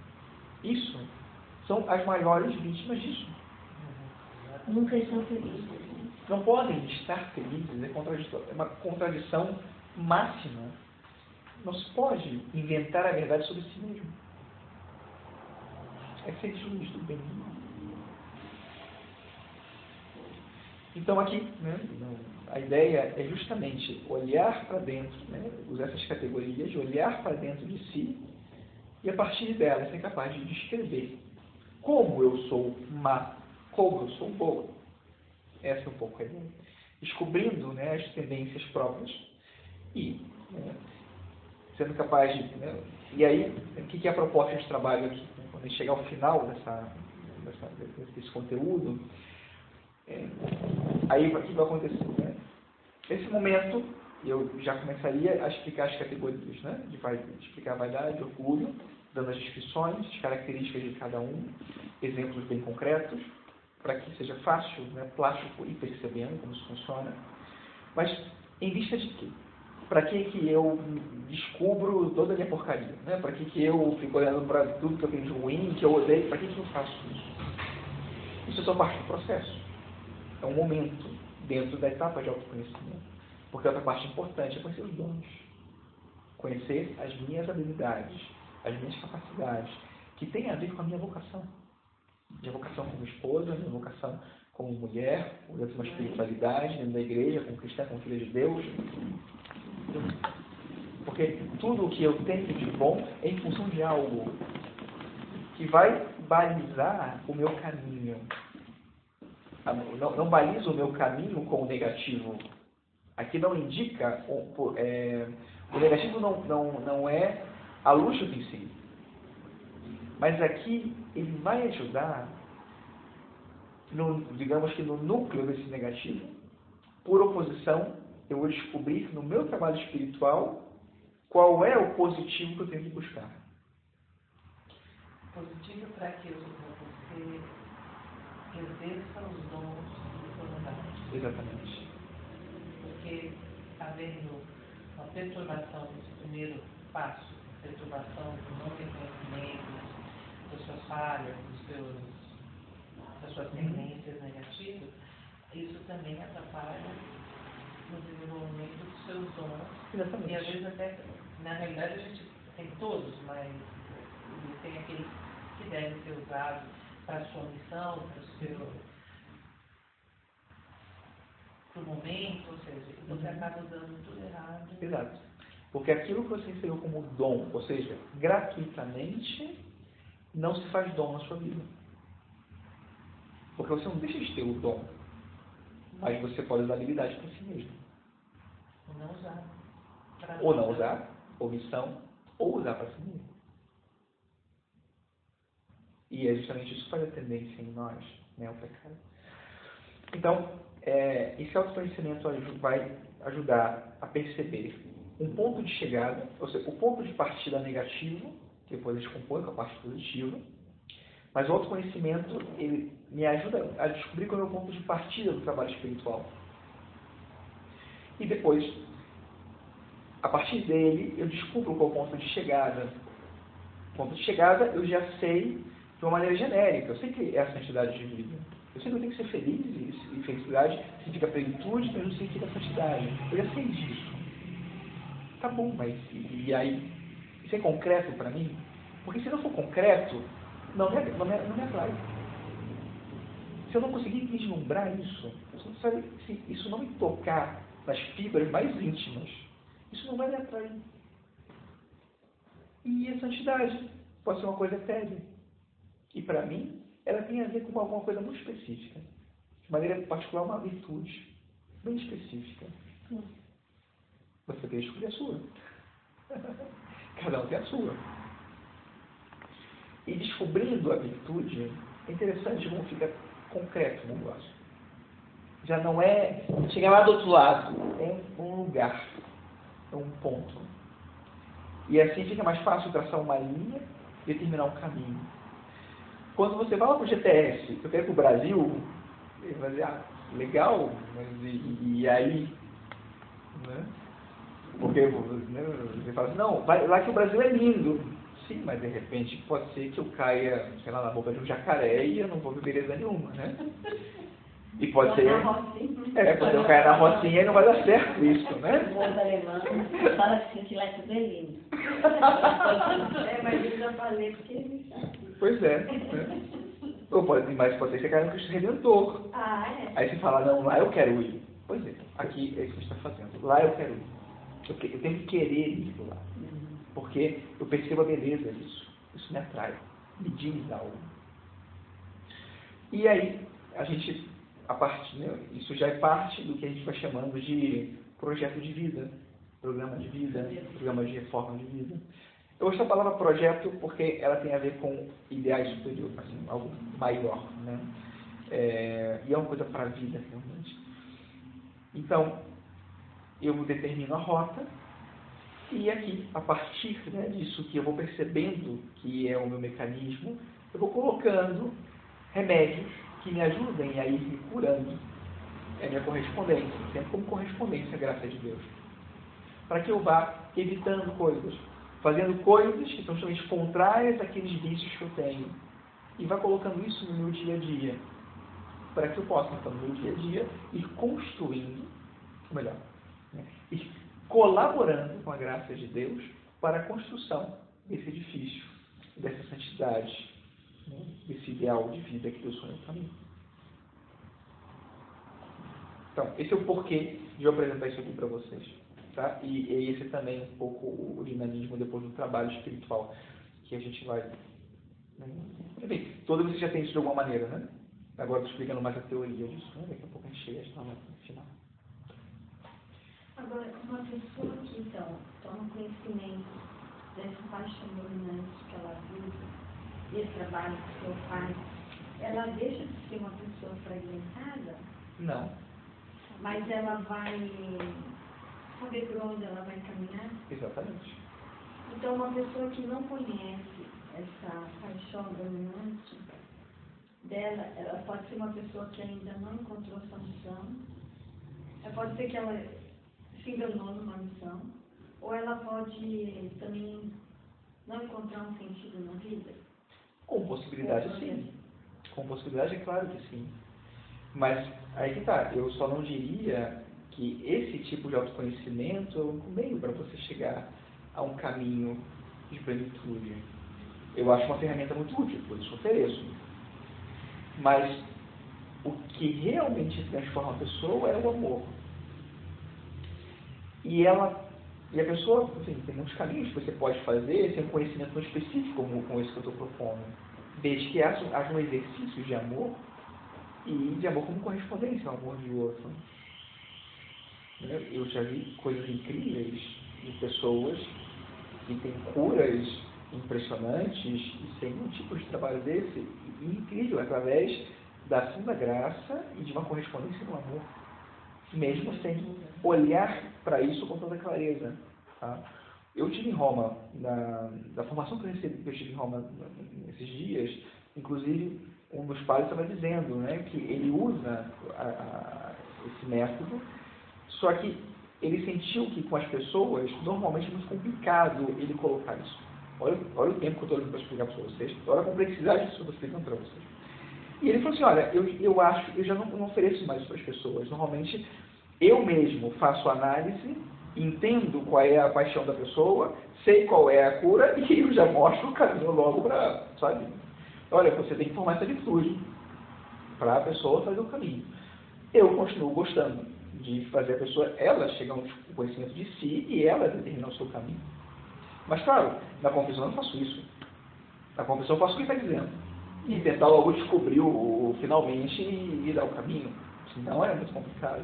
S1: isso são as maiores vítimas disso.
S4: Nunca estão felizes.
S1: Não podem estar felizes, é, é uma contradição máxima. Não se pode inventar a verdade sobre si mesmo. É ser juiz do bem. Então aqui, né, a ideia é justamente olhar para dentro, né, usar essas categorias, olhar para dentro de si e a partir dela ser capaz de descrever como eu sou má, como eu sou boa. Essa é um pouco a. Descobrindo né, as tendências próprias e né, sendo capaz de. Né, e aí, o que é a proposta de trabalho aqui? Quando a gente chegar ao final dessa, dessa desse conteúdo, é, aí o que vai acontecer? Né? Nesse momento, eu já começaria a explicar as categorias, né? de, explicar vaidade, orgulho, dando as descrições, as características de cada um, exemplos bem concretos, para que seja fácil, né, plástico ir percebendo como isso funciona. Mas em vista de quê? Para que, que eu descubro toda a minha porcaria? Né? Para que, que eu fico olhando para tudo que eu tenho de ruim, que eu odeio? Para que, que eu faço isso? Isso é só parte do processo. É um momento dentro da etapa de autoconhecimento. Porque outra parte importante é conhecer os dons. Conhecer as minhas habilidades, as minhas capacidades, que tem a ver com a minha vocação. Minha vocação como esposa, minha vocação como mulher, dentro de uma espiritualidade, dentro da igreja, como cristã, como filha de Deus. Porque tudo o que eu tenho de bom é em função de algo que vai balizar o meu caminho. Não, não baliza o meu caminho com o negativo. Aqui não indica, é, o negativo não, não, não é a luxo em si. Mas aqui ele vai ajudar, no, digamos que no núcleo desse negativo, por oposição, eu vou descobrir no meu trabalho espiritual qual é o positivo que eu tenho que buscar.
S3: Positivo para que você exerça os dons bondade.
S1: Exatamente.
S3: Porque havendo uma perturbação nesse primeiro passo, perturbação do não reconhecimento das suas falhas, dos seus, das suas tendências negativas, isso também atrapalha no desenvolvimento dos seus dons.
S1: Exatamente.
S3: E às vezes até, na realidade, a gente tem todos, mas tem aqueles que devem ser usados para a sua missão, para o seu para o momento, ou seja, você uhum. acaba usando tudo errado.
S1: Exato. Porque aquilo que você recebeu como dom, ou seja, gratuitamente, não se faz dom na sua vida. Porque você não deixa de ter o dom. Mas você pode usar habilidade para si mesmo.
S3: Ou não usar.
S1: Ou não usar, ou missão, ou usar para si mesmo. E é justamente isso que faz a tendência em nós, né, o pecado. Então, é, esse autoconhecimento vai ajudar a perceber um ponto de chegada, ou seja, o ponto de partida negativo, que depois a gente compõe com a parte positiva, mas o autoconhecimento ele me ajuda a descobrir qual é o ponto de partida do trabalho espiritual. E depois, a partir dele, eu descubro qual é o ponto de chegada. O ponto de chegada eu já sei de uma maneira genérica. Eu sei que é a santidade de vida. Que eu tenho que ser feliz e felicidade significa plenitude, mas não significa santidade. Eu já sei disso. Tá bom, mas e, e aí? Isso é concreto para mim? Porque se não for concreto, não me, não me, não me atrai. Se eu não conseguir vislumbrar isso, sabe, se isso não me tocar nas fibras mais íntimas, isso não vai me atrair. E a santidade pode ser uma coisa etérea. E para mim, ela tem a ver com alguma coisa muito específica. De maneira particular, uma virtude bem específica. Você tem que escolher a sua. Cada um tem a sua. E descobrindo a virtude, é interessante como fica concreto o negócio. Já não é chegar lá do outro lado, é um lugar, é um ponto. E assim fica mais fácil traçar uma linha e determinar um caminho. Quando você fala para o GTS, eu quero ir para o Brasil, ele vai dizer, ah, legal, mas e, e aí? Né? Porque né, você fala assim, não, vai lá que o Brasil é lindo. Sim, mas de repente pode ser que eu caia, sei lá, na boca de um jacaré e eu não vou ver beleza nenhuma, né? E pode ser. É, quando eu cair na rocinha não vai dar certo isso, né?
S2: O alemão fala assim que lá é tudo é lindo. É, mas eu já falei porque
S1: Pois é. Né? Ou pode, mas pode ser que você no Cristo Redentor.
S2: Ah, é.
S1: Aí você fala, não, lá eu quero ir. Pois é, aqui é isso que a gente está fazendo. Lá eu quero ir. Eu, tenho que querer ir lá. Porque eu percebo a beleza disso. Isso me atrai, me diz algo. E aí, a gente, a parte, né, isso já é parte do que a gente vai chamando de projeto de vida, programa de vida, programa de reforma de vida. Eu gosto da palavra projeto porque ela tem a ver com ideais superiores, assim, algo maior, né? É, e é uma coisa para a vida, realmente. Então, eu determino a rota e aqui, a partir né, disso que eu vou percebendo que é o meu mecanismo, eu vou colocando remédios que me ajudem a ir me curando. É minha correspondência, sempre como correspondência, graças a Deus. Para que eu vá evitando coisas, fazendo coisas que são justamente contrárias àqueles vícios que eu tenho. E vá colocando isso no meu dia a dia. Para que eu possa, então, no meu dia a dia, ir construindo, ou melhor, né, ir colaborando com a graça de Deus para a construção desse edifício, dessa santidade, né, desse ideal de vida que Deus sonhou para mim. Então, esse é o porquê de eu apresentar isso aqui para vocês. Tá? E, e esse é também um pouco o dinamismo depois do trabalho espiritual que a gente vai. Né? Bem, todo você já tem isso de alguma maneira, né? Agora estou explicando mais a teoria disso. Né? Daqui a pouco a gente chega no final.
S2: Agora, uma pessoa que então toma conhecimento dessa paixão dominante que ela vive, desse trabalho que o senhor faz, ela deixa de ser uma pessoa fragmentada?
S1: Não.
S2: Mas ela vai saber por onde ela vai caminhar?
S1: Exatamente.
S2: Então, uma pessoa que não conhece essa paixão dominante dela, ela pode ser uma pessoa que ainda não encontrou sua missão, ela pode ser que ela se enganou numa missão, ou ela pode também não encontrar um sentido na vida?
S1: Com possibilidade, sim. Com possibilidade, é claro que sim. Mas aí que tá, eu só não diria que esse tipo de autoconhecimento é o único meio para você chegar a um caminho de plenitude. Eu acho uma ferramenta muito útil, por isso ofereço. Mas o que realmente transforma a pessoa é o amor. E ela e a pessoa, assim, tem muitos caminhos que você pode fazer sem um conhecimento específico como, como esse que eu estou propondo. Desde que haja, haja um exercício de amor e de amor como correspondência ao amor de outro. Né? Eu já vi coisas incríveis de pessoas que têm curas impressionantes e sem nenhum tipo de trabalho desse, incrível, através da ação graça e de uma correspondência no amor mesmo sem olhar para isso com toda clareza. Tá? Eu tive em Roma, na, da formação que eu recebi, que eu tive em Roma nesses dias, inclusive um dos pais estava dizendo né, que ele usa a, a, esse método, só que ele sentiu que com as pessoas, normalmente é muito complicado ele colocar isso. Olha, olha o tempo que eu estou olhando para explicar para vocês, olha a complexidade disso que eu estou para vocês. E ele falou assim, olha, eu, eu acho, eu já não, não ofereço mais para as pessoas. Normalmente, eu mesmo faço análise, entendo qual é a paixão da pessoa, sei qual é a cura e eu já mostro o caminho logo para, sabe? Olha, você tem que formar essa virtude para a pessoa fazer o caminho. Eu continuo gostando de fazer a pessoa, ela chegar ao conhecimento de si e ela determinar o seu caminho. Mas, claro, na confissão eu não faço isso. Na confissão eu faço o que está dizendo e tentar logo descobrir o, finalmente e, dar o caminho. Senão é muito complicado.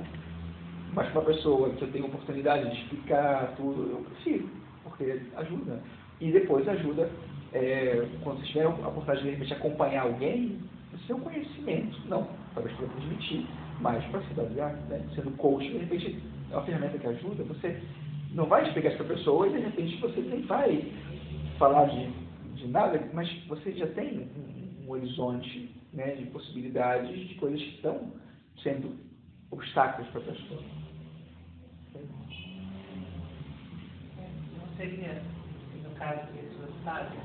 S1: Mas para uma pessoa que eu tenho oportunidade de explicar tudo, eu prefiro, porque ajuda. E depois ajuda, é, quando você tiver a oportunidade de, de repente acompanhar alguém, o seu conhecimento, não, talvez para transmitir, mas para se basear, né? sendo coach, de repente é uma ferramenta que ajuda, você não vai explicar isso para a pessoa e de repente você nem vai falar de, de nada, mas você já tem um horizonte né, de possibilidades de coisas que estão sendo obstáculos para a pessoa.
S3: Não seria, no caso de pessoas sábias,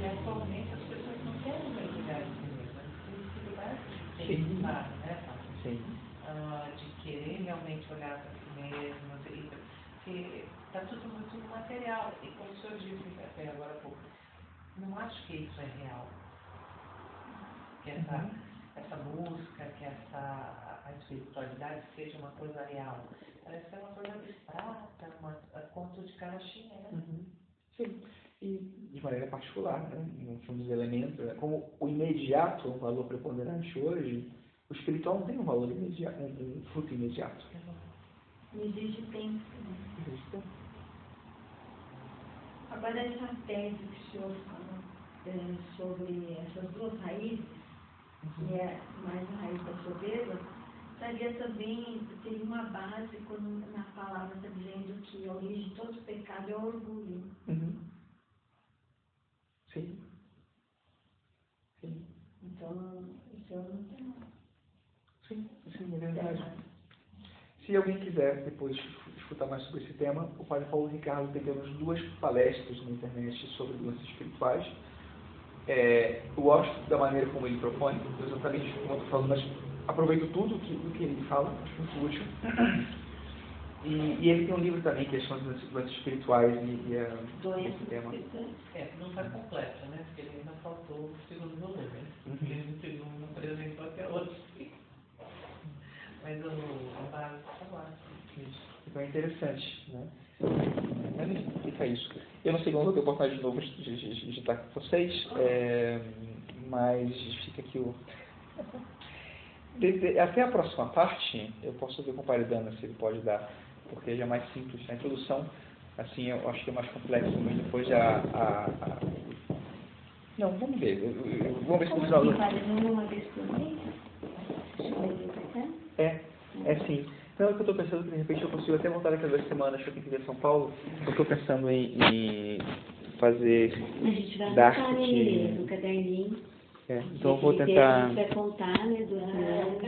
S3: e atualmente as pessoas não querem mergulhar em si mesmas, têm dificuldade de pensar, né?
S1: Sim.
S3: Ah, de querer realmente olhar para si mesmas, porque está tudo muito material. E como o senhor disse até agora há pouco, não acho que isso é real que essa, uhum. essa busca, que essa a espiritualidade seja uma coisa real. Parece ser uma coisa abstrata, uma, a conto de carochinha, né?
S1: Uhum. Sim. e de maneira particular, né? um dos elementos, né? como o imediato é um valor preponderante hoje, o espiritual não tem um valor imediato, um, um fruto imediato.
S2: Não existe tempo. Né?
S1: Existe tempo.
S2: Agora, essa tese que o senhor fala é, sobre essas duas raízes, que é mais a raiz da soberba, estaria também, teria uma base quando na palavra está dizendo que a origem de todo pecado é o orgulho.
S1: Uhum. Sim. Sim.
S2: Então, isso eu não tenho.
S1: Sim, sim, é verdade. Se alguém quiser depois escutar mais sobre esse tema, o Padre Paulo Ricardo tem pelo menos duas palestras na internet sobre doenças espirituais. É, eu gosto da maneira como ele propõe, exatamente como eu estou falando, mas aproveito tudo que, do que ele fala, acho muito útil. E, e, ele tem um livro também que são as doenças espirituais e, e é, esse tema.
S3: É, não está completo, né? Porque ele ainda faltou o segundo volume. Uhum. Ele não, não apresentou até hoje. Mas o, a base está lá.
S1: Isso. Então é interessante, né? Mas fica isso. Eu não sei quando vou ter oportunidade de novo de, de, de estar com vocês, é, mas fica aqui o até a próxima parte, eu posso ver com o Paridana se ele pode dar, porque já é mais simples. A introdução, assim, eu acho que é mais complexo, mas depois a. a, a... Não, vamos ver. Eu, eu, vamos ver se os alunos. É, é sim. Então, é que eu estou pensando que de repente eu consigo até voltar daqui a duas semanas que eu tenho que ver São Paulo. Eu estou pensando em, em fazer.
S2: A gente vai Dark, no caderninho.
S1: É, então eu vou tentar.
S2: A gente vai contar, né, do